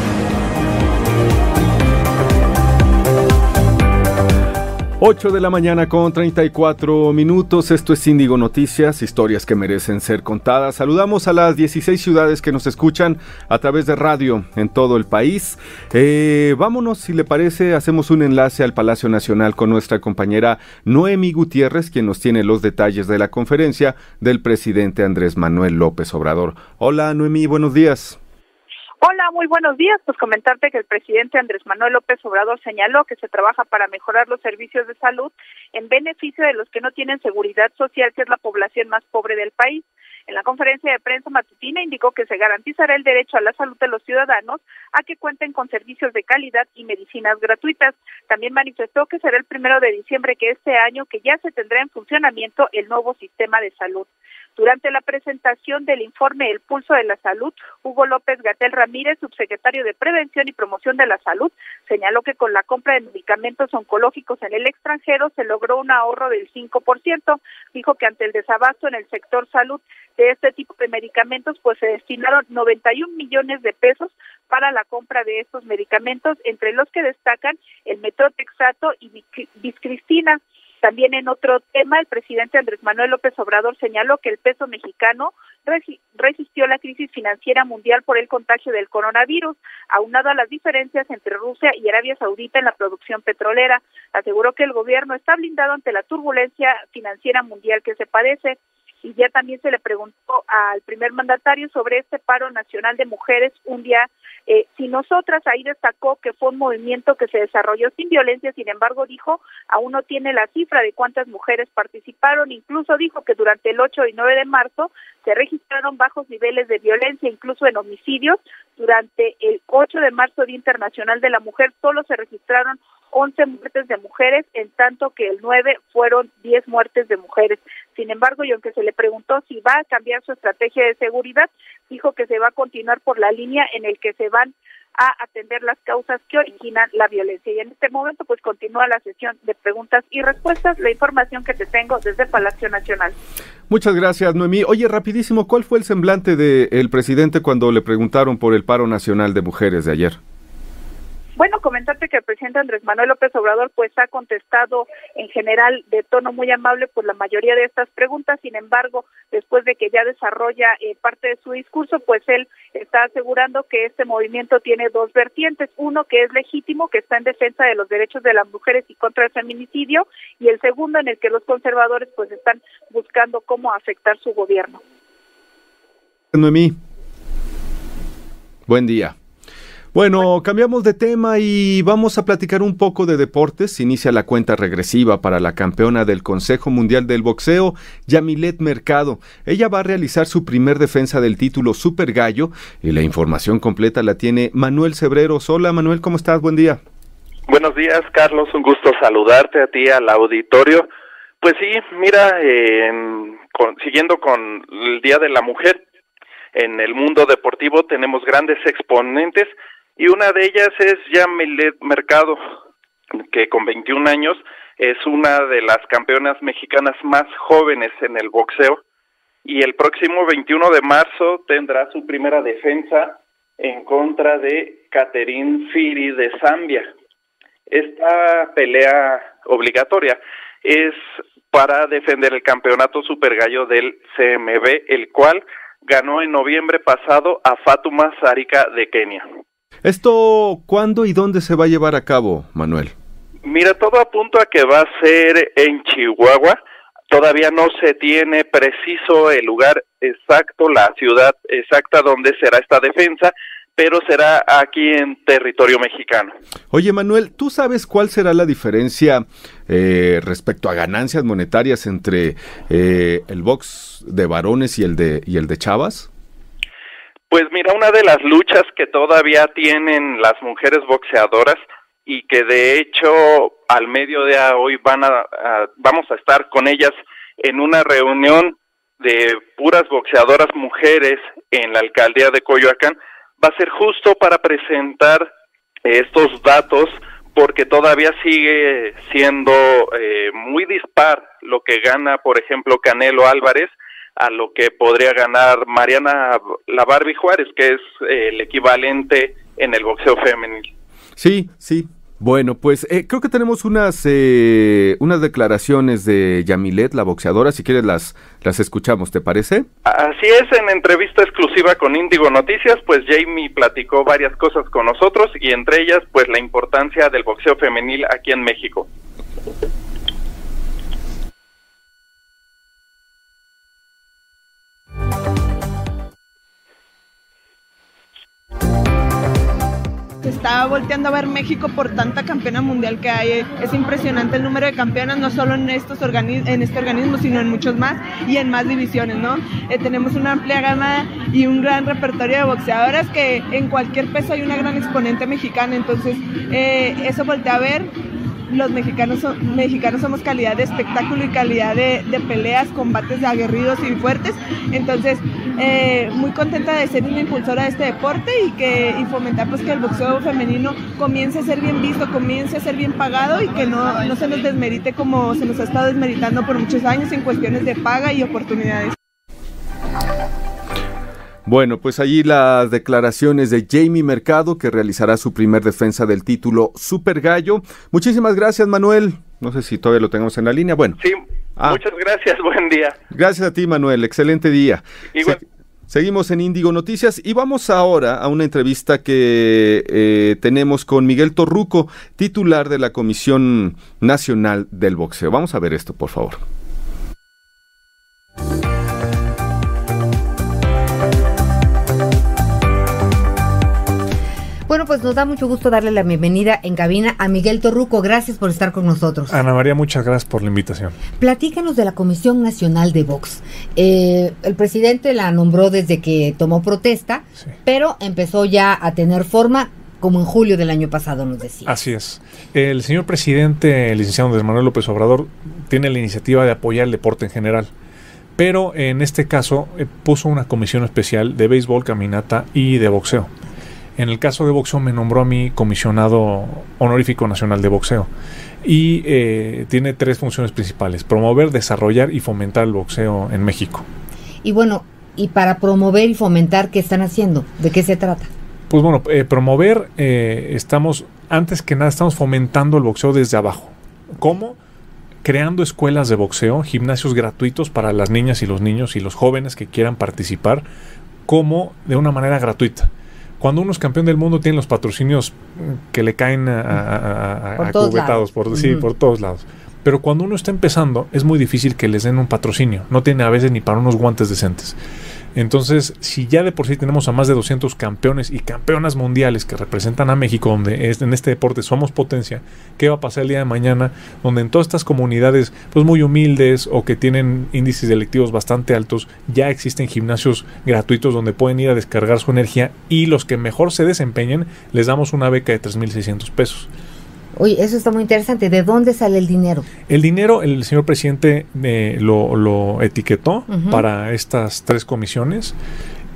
8 de la mañana con 34 minutos. Esto es Índigo Noticias, historias que merecen ser contadas. Saludamos a las 16 ciudades que nos escuchan a través de radio en todo el país. Eh, vámonos, si le parece, hacemos un enlace al Palacio Nacional con nuestra compañera Noemi Gutiérrez, quien nos tiene los detalles de la conferencia del presidente Andrés Manuel López Obrador. Hola Noemi, buenos días. Hola, muy buenos días. Pues comentarte que el presidente Andrés Manuel López Obrador señaló que se trabaja para mejorar los servicios de salud en beneficio de los que no tienen seguridad social, que es la población más pobre del país. En la conferencia de prensa matutina indicó que se garantizará el derecho a la salud de los ciudadanos a que cuenten con servicios de calidad y medicinas gratuitas. También manifestó que será el primero de diciembre que este año que ya se tendrá en funcionamiento el nuevo sistema de salud. Durante la presentación del informe El Pulso de la Salud, Hugo López Gatel Ramírez, subsecretario de Prevención y Promoción de la Salud, señaló que con la compra de medicamentos oncológicos en el extranjero se logró un ahorro del 5%. Dijo que ante el desabasto en el sector salud de este tipo de medicamentos, pues se destinaron 91 millones de pesos para la compra de estos medicamentos, entre los que destacan el metrotexato y biscristina. También en otro tema, el presidente Andrés Manuel López Obrador señaló que el peso mexicano resistió la crisis financiera mundial por el contagio del coronavirus, aunado a las diferencias entre Rusia y Arabia Saudita en la producción petrolera. Aseguró que el gobierno está blindado ante la turbulencia financiera mundial que se padece y ya también se le preguntó al primer mandatario sobre este paro nacional de mujeres un día eh, si nosotras ahí destacó que fue un movimiento que se desarrolló sin violencia, sin embargo dijo, aún no tiene la cifra de cuántas mujeres participaron, incluso dijo que durante el 8 y 9 de marzo se registraron bajos niveles de violencia, incluso en homicidios. Durante el 8 de marzo, Día Internacional de la Mujer, solo se registraron 11 muertes de mujeres, en tanto que el 9 fueron 10 muertes de mujeres. Sin embargo, y aunque se le preguntó si va a cambiar su estrategia de seguridad, dijo que se va a continuar por la línea en el que se van a atender las causas que originan la violencia. Y en este momento, pues continúa la sesión de preguntas y respuestas, la información que te tengo desde Palacio Nacional. Muchas gracias, Noemí. Oye, rapidísimo, ¿cuál fue el semblante del presidente cuando le preguntaron por el paro nacional de mujeres de ayer? Bueno, comentarte que el presidente Andrés Manuel López Obrador pues ha contestado en general de tono muy amable por la mayoría de estas preguntas, sin embargo, después de que ya desarrolla eh, parte de su discurso, pues él está asegurando que este movimiento tiene dos vertientes, uno que es legítimo, que está en defensa de los derechos de las mujeres y contra el feminicidio, y el segundo en el que los conservadores pues están buscando cómo afectar su gobierno. Buen día. Bueno, cambiamos de tema y vamos a platicar un poco de deportes. Inicia la cuenta regresiva para la campeona del Consejo Mundial del Boxeo, Yamilet Mercado. Ella va a realizar su primer defensa del título Super Gallo y la información completa la tiene Manuel Cebreros. Hola Manuel, ¿cómo estás? Buen día. Buenos días, Carlos. Un gusto saludarte a ti, al auditorio. Pues sí, mira, siguiendo con el Día de la Mujer, en el mundo deportivo tenemos grandes exponentes y una de ellas es Yamilet Mercado, que con 21 años es una de las campeonas mexicanas más jóvenes en el boxeo y el próximo 21 de marzo tendrá su primera defensa en contra de Catherine Firi de Zambia. Esta pelea obligatoria es para defender el campeonato super gallo del CMB, el cual ganó en noviembre pasado a Fatuma Sarika de Kenia. ¿Esto cuándo y dónde se va a llevar a cabo, Manuel? Mira, todo apunta a que va a ser en Chihuahua. Todavía no se tiene preciso el lugar exacto, la ciudad exacta donde será esta defensa, pero será aquí en territorio mexicano. Oye, Manuel, ¿tú sabes cuál será la diferencia eh, respecto a ganancias monetarias entre eh, el box de varones y el de, y el de chavas? Pues mira, una de las luchas que todavía tienen las mujeres boxeadoras y que de hecho al medio de hoy van a, vamos a estar con ellas en una reunión de puras boxeadoras mujeres en la alcaldía de Coyoacán va a ser justo para presentar estos datos porque todavía sigue siendo eh, muy dispar lo que gana, por ejemplo, Canelo Álvarez a lo que podría ganar Mariana La Barbie Juárez, que es eh, el equivalente en el boxeo femenil. Sí, sí, bueno, pues eh, creo que tenemos unas, eh, unas declaraciones de Yamilet, la boxeadora, si quieres las, las escuchamos, ¿te parece? Así es, en entrevista exclusiva con Índigo Noticias, pues Jamie platicó varias cosas con nosotros y entre ellas pues la importancia del boxeo femenil aquí en México. Está volteando a ver México por tanta campeona mundial que hay. Es impresionante el número de campeonas, no solo en, estos en este organismo, sino en muchos más y en más divisiones, ¿no? Eh, tenemos una amplia gama y un gran repertorio de boxeadoras que en cualquier peso hay una gran exponente mexicana, entonces eh, eso voltea a ver los mexicanos, mexicanos somos calidad de espectáculo y calidad de, peleas, combates aguerridos y fuertes. Entonces, eh, muy contenta de ser una impulsora de este deporte y, que, fomentar pues, que el boxeo femenino comience a ser bien visto, comience a ser bien pagado y que no, no se nos desmerite como se nos ha estado desmeritando por muchos años en cuestiones de paga y oportunidades. Bueno, pues allí las declaraciones de Jamie Mercado, que realizará su primer defensa del título Super Gallo. Muchísimas gracias, Manuel. No sé si todavía lo tenemos en la línea. Bueno. Sí, ah. muchas gracias. Buen día. Gracias a ti, Manuel. Excelente día. seguimos en Índigo Noticias y vamos ahora a una entrevista que eh, tenemos con Miguel Torruco, titular de la Comisión Nacional del Boxeo. Vamos a ver esto, por favor. Bueno, pues nos da mucho gusto darle la bienvenida en cabina a Miguel Torruco. Gracias por estar con nosotros. Ana María, muchas gracias por la invitación. Platícanos de la Comisión Nacional de Vox. Eh, el presidente la nombró desde que tomó protesta, pero empezó ya a tener forma como en julio del año pasado, nos decía. Así es. El señor presidente, el licenciado Andrés Manuel López Obrador, tiene la iniciativa de apoyar el deporte en general. Pero en este caso eh, puso una comisión especial de béisbol, caminata y de boxeo. En el caso de boxeo me nombró a mí comisionado honorífico nacional de boxeo y eh, tiene tres funciones principales, promover, desarrollar y fomentar el boxeo en México. Y bueno, y para promover y fomentar, ¿qué están haciendo? ¿De qué se trata? Pues bueno, eh, promover, eh, estamos, antes que nada, estamos fomentando el boxeo desde abajo. ¿Cómo? Creando escuelas de boxeo, gimnasios gratuitos para las niñas y los niños y los jóvenes que quieran participar, como de una manera gratuita cuando uno es campeón del mundo tiene los patrocinios que le caen a, a, cubetados por, sí, por todos lados. Pero cuando uno está empezando es muy difícil que les den un patrocinio. No tiene a veces ni para unos guantes decentes. Entonces, si ya de por sí tenemos a más de 200 campeones y campeonas mundiales que representan a México, donde en este deporte somos potencia, ¿qué va a pasar el día de mañana? Donde en todas estas comunidades, pues muy humildes o que tienen índices electivos bastante altos, ya existen gimnasios gratuitos donde pueden ir a descargar su energía y los que mejor se desempeñen, les damos una beca de 3.600 pesos. Oye, eso está muy interesante. ¿De dónde sale el dinero? El dinero, el señor presidente eh, lo, etiquetó para estas tres comisiones.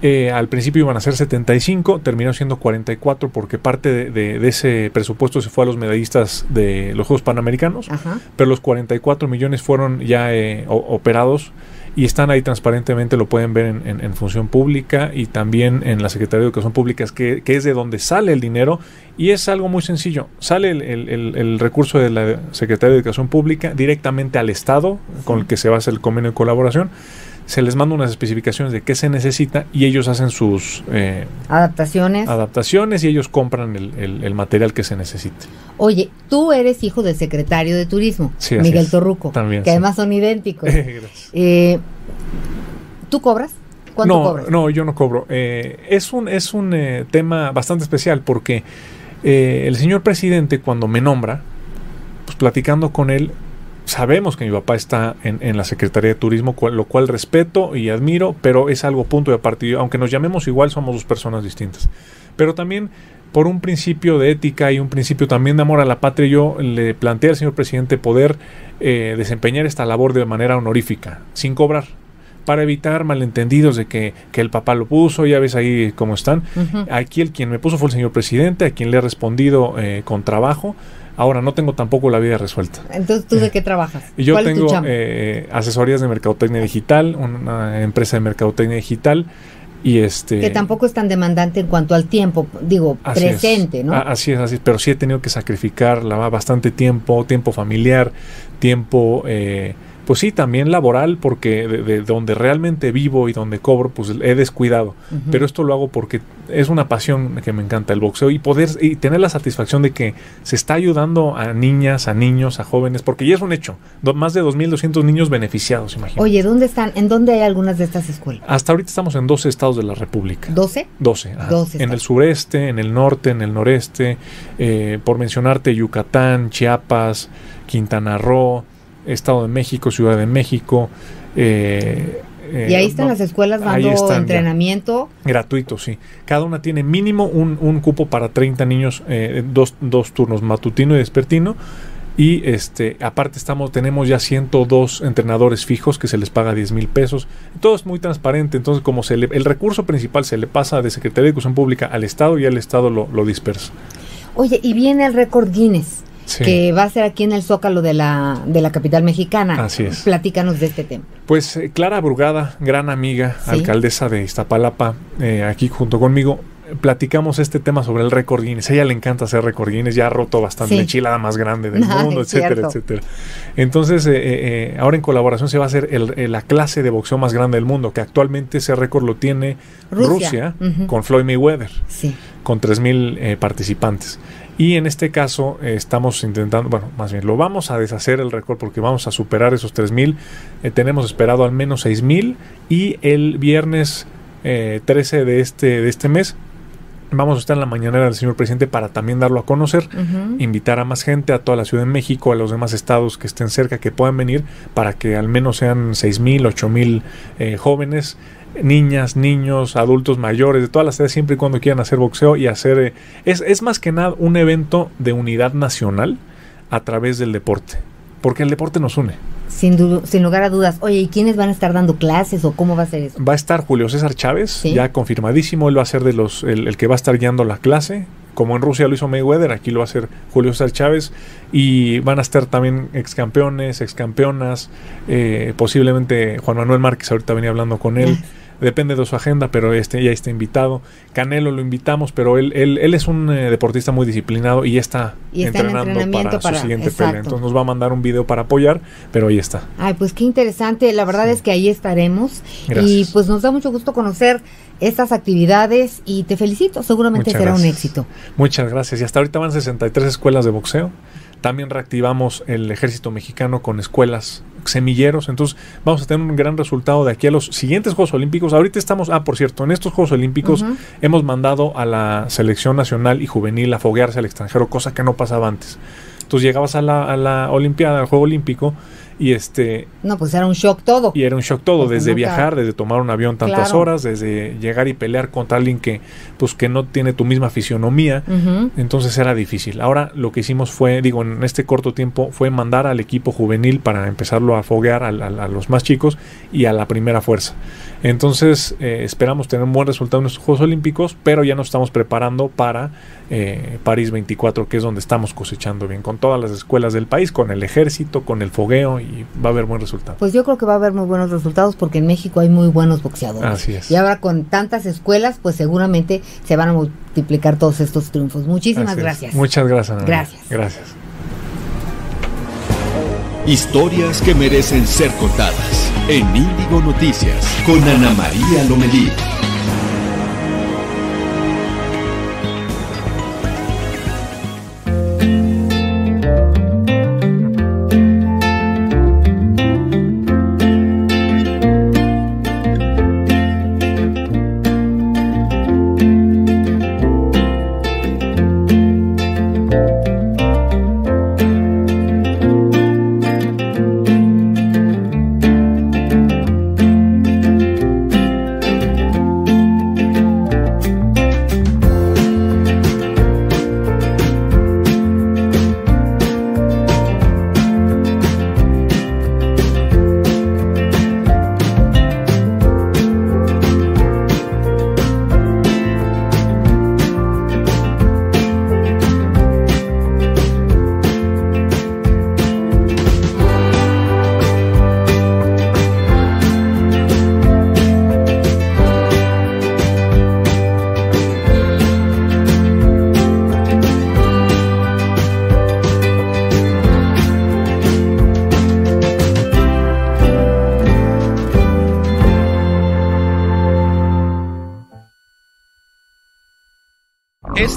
Eh, al principio iban a ser 75, terminó siendo 44 porque parte de, ese presupuesto se fue a los medallistas de los Juegos Panamericanos, pero los 44 millones fueron ya eh, operados y están ahí transparentemente, lo pueden ver en, función pública y también en la Secretaría de Educación Pública, que, que, es de donde sale el dinero y es algo muy sencillo. Sale el, el, recurso de la Secretaría de Educación Pública directamente al Estado con el que se va a hacer el convenio de colaboración se les manda unas especificaciones de qué se necesita y ellos hacen sus eh, adaptaciones. Adaptaciones y ellos compran el, material que se necesite. Oye, tú eres hijo del secretario de Turismo, Miguel Torruco, También, que además son idénticos. Eh, ¿Tú cobras? ¿Cuánto no, cobras? No, yo no cobro. Eh, es un, es un tema bastante especial porque el señor presidente cuando me nombra, pues platicando con él, sabemos que mi papá está en, la Secretaría de Turismo, lo cual respeto y admiro, pero es algo punto de partida. Aunque nos llamemos igual, somos dos personas distintas. Pero también por un principio de ética y un principio también de amor a la patria, yo le planteé al señor presidente poder eh, desempeñar esta labor de manera honorífica, sin cobrar para evitar malentendidos de que, el papá lo puso, ya ves ahí cómo están. Aquí el quien me puso fue el señor presidente, a quien le he respondido eh, con trabajo Ahora, no tengo tampoco la vida resuelta. Entonces, ¿tú de qué trabajas? Yo tengo eh, asesorías de mercadotecnia digital, una empresa de mercadotecnia digital y este que tampoco es tan demandante en cuanto al tiempo digo presente no así es así es, pero sí he tenido que sacrificar la, bastante tiempo tiempo familiar tiempo eh, pues sí, también laboral, porque de, donde realmente vivo y donde cobro, pues he descuidado. Pero esto lo hago porque es una pasión que me encanta el boxeo y poder y tener la satisfacción de que se está ayudando a niñas, a niños, a jóvenes, porque ya es un hecho. más de 2.200 niños beneficiados, imagínate. Oye, ¿dónde están? ¿En dónde hay algunas de estas escuelas? Hasta ahorita estamos en 12 estados de la República. ¿12? 12. en el sureste, en el norte, en el noreste, eh, por mencionarte Yucatán, Chiapas, Quintana Roo. Estado de México, Ciudad de México. Eh, eh, y ahí están las escuelas dando entrenamiento. Gratuito, sí. Cada una tiene mínimo un, un cupo para 30 niños, eh, dos, dos, turnos, matutino y despertino. Y este, aparte estamos, tenemos ya 102 entrenadores fijos que se les paga 10 mil pesos. Todo es muy transparente. Entonces, como se el recurso principal se le pasa de Secretaría de Educación Pública al Estado y el Estado lo, lo dispersa. Oye, y viene el récord Guinness que va a ser aquí en el Zócalo de la, de la capital mexicana. Así es. Platícanos de este tema. Pues eh, Clara Brugada, gran amiga, alcaldesa de Iztapalapa, eh, aquí junto conmigo, platicamos este tema sobre el récord Guinness. A ella le encanta hacer récord Guinness, ya ha roto bastante la enchilada más grande del mundo, etcétera, etcétera. Entonces, eh, ahora en colaboración se va a hacer la clase de boxeo más grande del mundo, que actualmente ese récord lo tiene Rusia, con Floyd Mayweather, con 3.000 participantes. Y en este caso eh, estamos intentando, bueno, más bien lo vamos a deshacer el récord porque vamos a superar esos 3.000. Eh, tenemos esperado al menos 6.000 y el viernes 13 eh, de este, de este mes Vamos a estar en la mañanera del señor presidente para también darlo a conocer, invitar a más gente, a toda la Ciudad de México, a los demás estados que estén cerca, que puedan venir, para que al menos sean 6 mil, 8 mil jóvenes niñas, niños, adultos mayores, de todas las edades, siempre y cuando quieran hacer boxeo y hacer... Eh, es, es más que nada un evento de unidad nacional a través del deporte, porque el deporte nos une. Sin, sin, lugar a dudas. Oye, ¿y quiénes van a estar dando clases o cómo va a ser eso? Va a estar Julio César Chávez, ya confirmadísimo. Él va a ser de los el, que va a estar guiando la clase. Como en Rusia lo hizo Mayweather, aquí lo va a hacer Julio César Chávez. Y van a estar también ex campeones, ex campeonas. Eh, posiblemente Juan Manuel Márquez, ahorita venía hablando con él depende de su agenda, pero este ya está invitado. Canelo lo invitamos, pero él, él, él es un eh, deportista muy disciplinado y está, entrenando para, su siguiente pelea. Entonces nos va a mandar un video para apoyar, pero ahí está. Ay, pues qué interesante. La verdad es que ahí estaremos. Y pues nos da mucho gusto conocer estas actividades y te felicito. Seguramente será un éxito. Muchas gracias. Y hasta ahorita van 63 escuelas de boxeo. También reactivamos el ejército mexicano con escuelas semilleros. Entonces vamos a tener un gran resultado de aquí a los siguientes Juegos Olímpicos. Ahorita estamos, ah, por cierto, en estos Juegos Olímpicos hemos mandado a la selección nacional y juvenil a foguearse al extranjero, cosa que no pasaba antes. Entonces llegabas a la, a la Olimpiada, al Juego Olímpico, y este... No, pues era un shock todo. Y era un shock todo, desde viajar, desde tomar un avión tantas horas, desde llegar y pelear contra alguien que, pues, que no tiene tu misma fisionomía. Entonces era difícil. Ahora lo que hicimos fue, digo, en este corto tiempo, fue mandar al equipo juvenil para empezarlo a foguear a, los más chicos y a la primera fuerza. Entonces eh, esperamos tener un buen resultado en estos Juegos Olímpicos, pero ya nos estamos preparando para eh, París 24, que es donde estamos cosechando bien, con todas las escuelas del país, con el ejército, con el fogueo y va a haber buen resultado. Pues yo creo que va a haber muy buenos resultados porque en México hay muy buenos boxeadores. Así es. Y ahora con tantas escuelas, pues seguramente se van a multiplicar todos estos triunfos. Muchísimas gracias. Muchas gracias. Gracias. Gracias. Historias que merecen ser contadas en Índigo Noticias con Ana María Lomelí.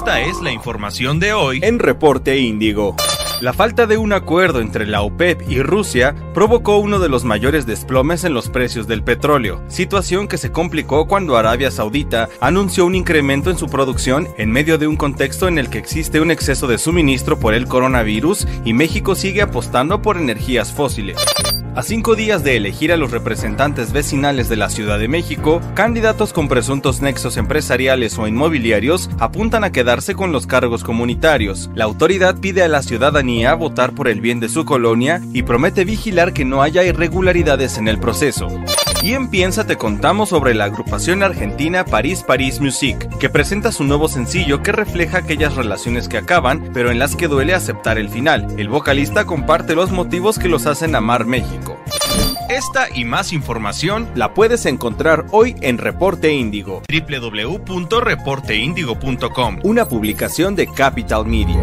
Esta es la información de hoy en Reporte Índigo. La falta de un acuerdo entre la OPEP y Rusia provocó uno de los mayores desplomes en los precios del petróleo, situación que se complicó cuando Arabia Saudita anunció un incremento en su producción en medio de un contexto en el que existe un exceso de suministro por el coronavirus y México sigue apostando por energías fósiles. A cinco días de elegir a los representantes vecinales de la Ciudad de México, candidatos con presuntos nexos empresariales o inmobiliarios apuntan a quedarse con los cargos comunitarios. La autoridad pide a la ciudadanía votar por el bien de su colonia y promete vigilar que no haya irregularidades en el proceso. Y en Piensa te contamos sobre la agrupación argentina París París Music, que presenta su nuevo sencillo que refleja aquellas relaciones que acaban, pero en las que duele aceptar el final. El vocalista comparte los motivos que los hacen amar México. Esta y más información la puedes encontrar hoy en Reporte Índigo, www.reporteindigo.com, una publicación de Capital Media.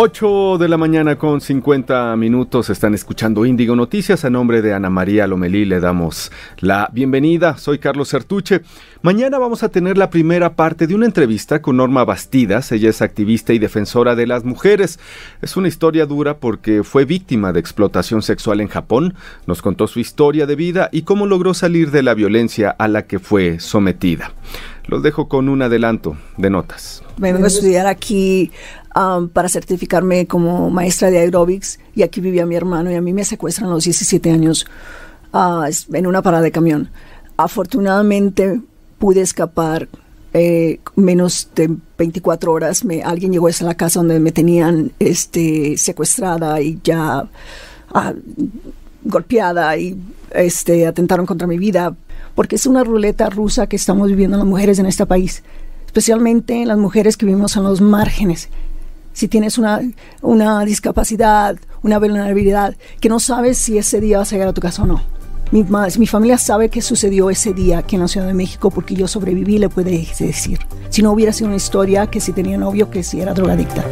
Ocho de la mañana con 50 minutos están escuchando Índigo Noticias. A nombre de Ana María Lomelí le damos la bienvenida. Soy Carlos Sertuche. Mañana vamos a tener la primera parte de una entrevista con Norma Bastidas. Ella es activista y defensora de las mujeres. Es una historia dura porque fue víctima de explotación sexual en Japón. Nos contó su historia de vida y cómo logró salir de la violencia a la que fue sometida. Los dejo con un adelanto de notas. Me vengo a estudiar aquí um, para certificarme como maestra de aerobics y aquí vivía mi hermano y a mí me secuestran a los 17 años uh, en una parada de camión. Afortunadamente pude escapar eh, menos de 24 horas. Me, alguien llegó a la casa donde me tenían este, secuestrada y ya uh, golpeada y este, atentaron contra mi vida porque es una ruleta rusa que estamos viviendo las mujeres en este país, especialmente las mujeres que vivimos en los márgenes. Si tienes una, una discapacidad, una vulnerabilidad, que no sabes si ese día vas a llegar a tu casa o no. Mi, mi familia sabe que sucedió ese día aquí en la Ciudad de México porque yo sobreviví, le puede decir. Si no hubiera sido una historia que si tenía novio, que si era drogadicta.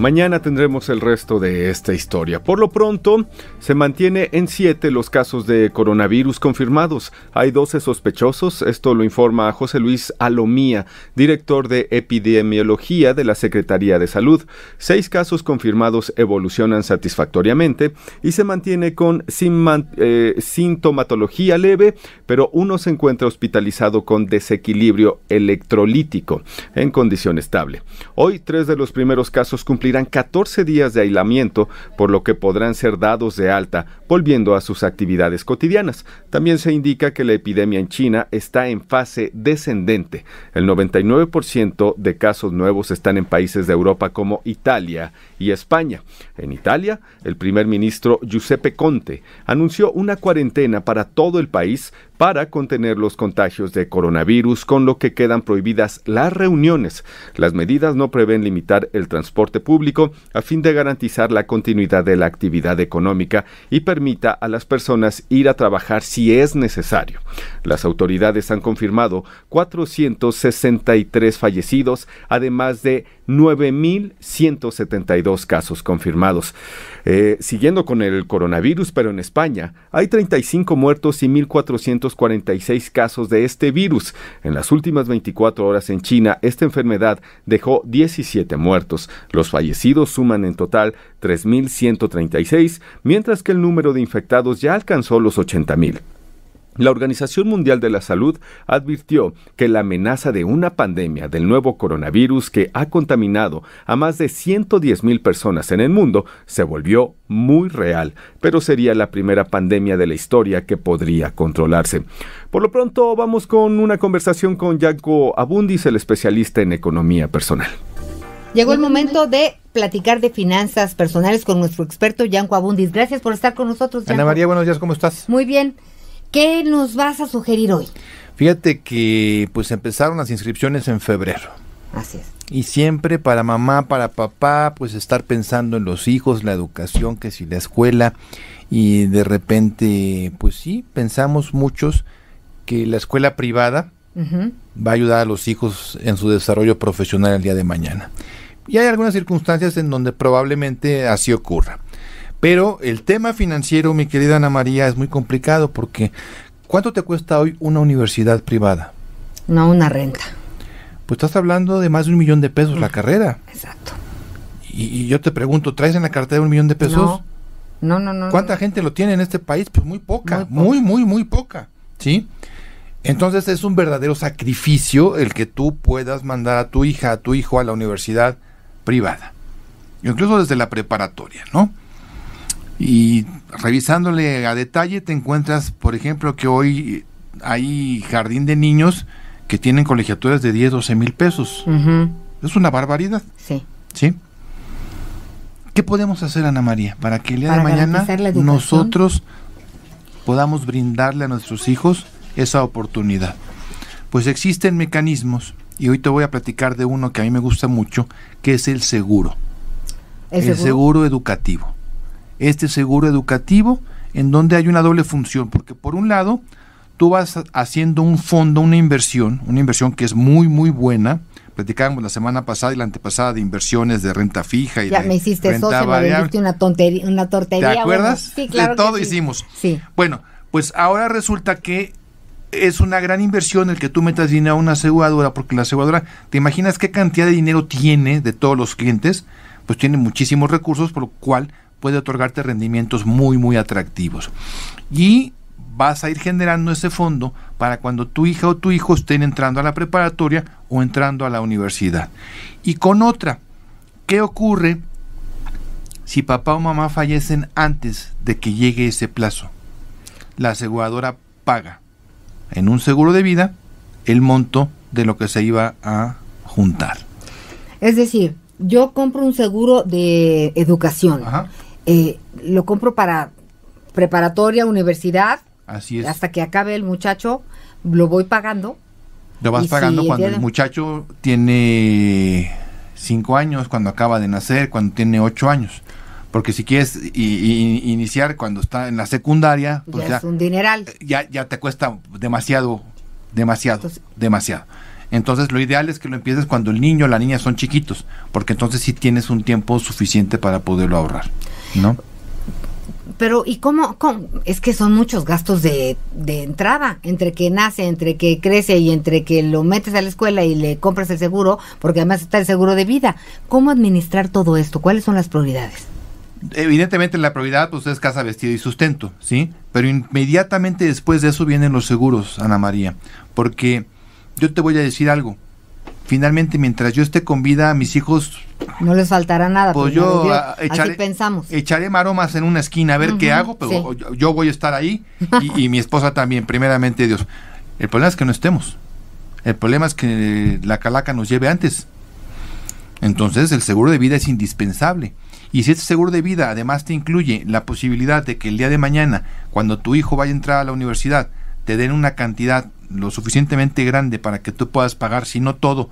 Mañana tendremos el resto de esta historia. Por lo pronto, se mantiene en siete los casos de coronavirus confirmados. Hay 12 sospechosos, esto lo informa José Luis Alomía, director de epidemiología de la Secretaría de Salud. Seis casos confirmados evolucionan satisfactoriamente y se mantiene con eh, sintomatología leve, pero uno se encuentra hospitalizado con desequilibrio electrolítico en condición estable. Hoy, tres de los primeros casos cumplirán cumplirán 14 días de aislamiento, por lo que podrán ser dados de alta, volviendo a sus actividades cotidianas. También se indica que la epidemia en China está en fase descendente. El 99% de casos nuevos están en países de Europa como Italia y España. En Italia, el primer ministro Giuseppe Conte anunció una cuarentena para todo el país para contener los contagios de coronavirus, con lo que quedan prohibidas las reuniones. Las medidas no prevén limitar el transporte público a fin de garantizar la continuidad de la actividad económica y permita a las personas ir a trabajar si es necesario. Las autoridades han confirmado 463 fallecidos, además de 9.172 casos confirmados. Eh, siguiendo con el coronavirus, pero en España, hay 35 muertos y 1.446 casos de este virus. En las últimas 24 horas en China, esta enfermedad dejó 17 muertos. Los fallecidos suman en total 3.136, mientras que el número de infectados ya alcanzó los 80.000. La Organización Mundial de la Salud advirtió que la amenaza de una pandemia del nuevo coronavirus que ha contaminado a más de 110 mil personas en el mundo se volvió muy real, pero sería la primera pandemia de la historia que podría controlarse. Por lo pronto vamos con una conversación con Yanko Abundis, el especialista en economía personal. Llegó el momento de platicar de finanzas personales con nuestro experto Yanko Abundis. Gracias por estar con nosotros. Ana María, buenos días, ¿cómo estás? Muy bien. ¿Qué nos vas a sugerir hoy? Fíjate que pues empezaron las inscripciones en febrero. Así es. Y siempre para mamá, para papá, pues estar pensando en los hijos, la educación, que si la escuela, y de repente, pues sí, pensamos muchos que la escuela privada va a ayudar a los hijos en su desarrollo profesional el día de mañana. Y hay algunas circunstancias en donde probablemente así ocurra. Pero el tema financiero, mi querida Ana María, es muy complicado porque ¿cuánto te cuesta hoy una universidad privada? No, una renta. Pues estás hablando de más de un millón de pesos la mm. carrera. Exacto. Y, yo te pregunto, ¿traes en la cartera un millón de pesos? No, no, no. ¿Cuánta gente lo tiene en este país? Pues muy poca, muy, muy, muy, poca. ¿Sí? Entonces es un verdadero sacrificio el que tú puedas mandar a tu hija, a tu hijo a la universidad privada. Incluso desde la preparatoria, ¿no? Y revisándole a detalle te encuentras, por ejemplo, que hoy hay jardín de niños que tienen colegiaturas de 10, 12 mil pesos. Es una barbaridad. Sí. ¿Sí? ¿Qué podemos hacer, Ana María, para que el día de mañana nosotros podamos brindarle a nuestros hijos esa oportunidad? Pues existen mecanismos, y hoy te voy a platicar de uno que a mí me gusta mucho, que es el seguro. ¿El, seguro? educativo. Este seguro educativo en donde hay una doble función, porque por un lado, tú vas haciendo un fondo, una inversión, una inversión que es muy, muy buena. Platicábamos la semana pasada y la antepasada de inversiones de renta fija y ya me hiciste socio, me una tontería, una tortería. ¿Te acuerdas? sí, claro. De todo hicimos. Sí. Bueno, pues ahora resulta que es una gran inversión el que tú metas dinero a una aseguradora, porque la aseguradora, ¿te imaginas qué cantidad de dinero tiene de todos los clientes? Pues tiene muchísimos recursos, por lo cual puede otorgarte rendimientos muy, muy atractivos. Y vas a ir generando ese fondo para cuando tu hija o tu hijo estén entrando a la preparatoria o entrando a la universidad. Y con otra, ¿qué ocurre si papá o mamá fallecen antes de que llegue ese plazo? La aseguradora paga en un seguro de vida el monto de lo que se iba a juntar. Es decir, yo compro un seguro de educación. Eh, lo compro para preparatoria, universidad, Así es. Hasta que acabe el muchacho, lo voy pagando. Lo vas pagando cuando el, muchacho tiene cinco años, cuando acaba de nacer, cuando tiene ocho años. Porque si quieres iniciar cuando está en la secundaria, pues ya, es un dineral. Ya, ya te cuesta demasiado, demasiado, demasiado. Entonces lo ideal es que lo empieces cuando el niño o la niña son chiquitos, porque entonces sí tienes un tiempo suficiente para poderlo ahorrar, ¿no? Pero, ¿y cómo, Es que son muchos gastos de, de, entrada, entre que nace, entre que crece y entre que lo metes a la escuela y le compras el seguro, porque además está el seguro de vida. ¿Cómo administrar todo esto? ¿Cuáles son las prioridades? Evidentemente la prioridad pues es casa, vestido y sustento, ¿sí? Pero inmediatamente después de eso vienen los seguros, Ana María, porque yo te voy a decir algo, finalmente mientras yo esté con vida, mis hijos... No les faltará nada. Pues yo echaré, pensamos. echaré maromas en una esquina a ver qué hago, pero yo, voy a estar ahí y, mi esposa también, primeramente Dios. El problema es que no estemos. El problema es que la calaca nos lleve antes. Entonces el seguro de vida es indispensable. Y si este seguro de vida además te incluye la posibilidad de que el día de mañana, cuando tu hijo vaya a entrar a la universidad, te den una cantidad lo suficientemente grande para que tú puedas pagar, si no todo,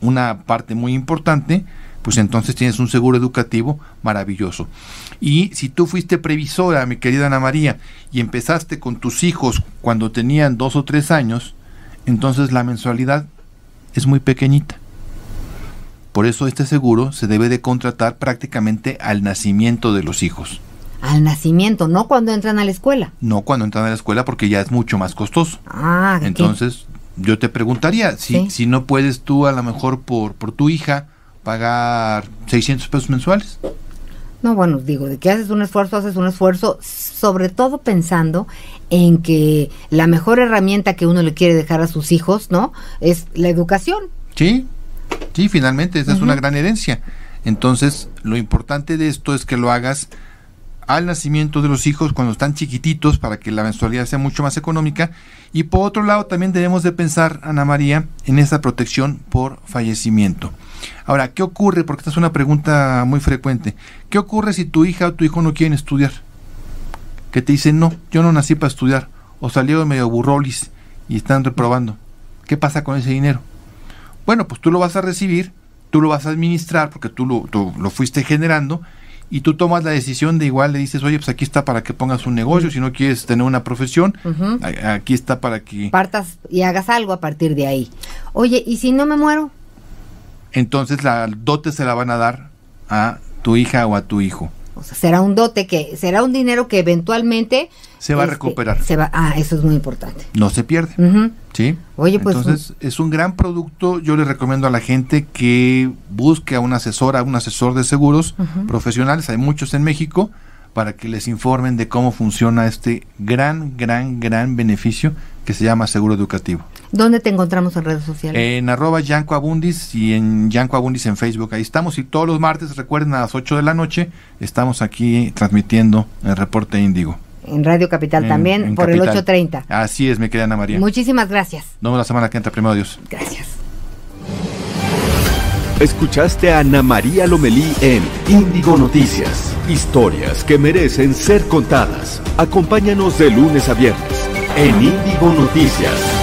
una parte muy importante, pues entonces tienes un seguro educativo maravilloso. Y si tú fuiste previsora, mi querida Ana María, y empezaste con tus hijos cuando tenían dos o tres años, entonces la mensualidad es muy pequeñita. Por eso este seguro se debe de contratar prácticamente al nacimiento de los hijos. Al nacimiento, no cuando entran a la escuela. No cuando entran a la escuela porque ya es mucho más costoso. Ah, entonces yo te preguntaría si si no puedes tú a lo mejor por por tu hija pagar 600 pesos mensuales. No, bueno, digo, de que haces un esfuerzo, haces un esfuerzo, sobre todo pensando en que la mejor herramienta que uno le quiere dejar a sus hijos, ¿no? Es la educación. Sí, sí, finalmente, esa es una gran herencia. Entonces, lo importante de esto es que lo hagas al nacimiento de los hijos cuando están chiquititos para que la mensualidad sea mucho más económica. Y por otro lado, también debemos de pensar, Ana María, en esa protección por fallecimiento. Ahora, ¿qué ocurre? Porque esta es una pregunta muy frecuente. ¿Qué ocurre si tu hija o tu hijo no quieren estudiar? Que te dicen, no, yo no nací para estudiar. O salió medio burrolis y están reprobando. ¿Qué pasa con ese dinero? Bueno, pues tú lo vas a recibir tú lo vas a administrar porque tú lo, tú lo fuiste generando y tú tomas la decisión de igual le dices, oye, pues aquí está para que pongas un negocio, si no quieres tener una profesión, aquí está para que... Partas y hagas algo a partir de ahí. Oye, ¿y si no me muero? Entonces la dote se la van a dar a tu hija o a tu hijo. O sea, será un dote que, será un dinero que eventualmente se va a este, recuperar. Se va, ah, eso es muy importante. No se pierde. ¿Sí? Oye, pues. Entonces, es un gran producto. Yo le recomiendo a la gente que busque a un asesor, a un asesor de seguros profesionales. Hay muchos en México para que les informen de cómo funciona este gran, gran, gran beneficio que se llama seguro educativo. ¿Dónde te encontramos en redes sociales? En arroba Yanco Abundis y en Yanco Abundis en Facebook. Ahí estamos y todos los martes, recuerden, a las 8 de la noche, estamos aquí transmitiendo el reporte Índigo. En Radio Capital también, por el 8.30. Así es, mi querida Ana María. Muchísimas gracias. Nos vemos la semana que entra, primero Dios. Gracias. Escuchaste a Ana María Lomelí en Índigo Noticias. Historias que merecen ser contadas. Acompáñanos de lunes a viernes en Índigo Noticias.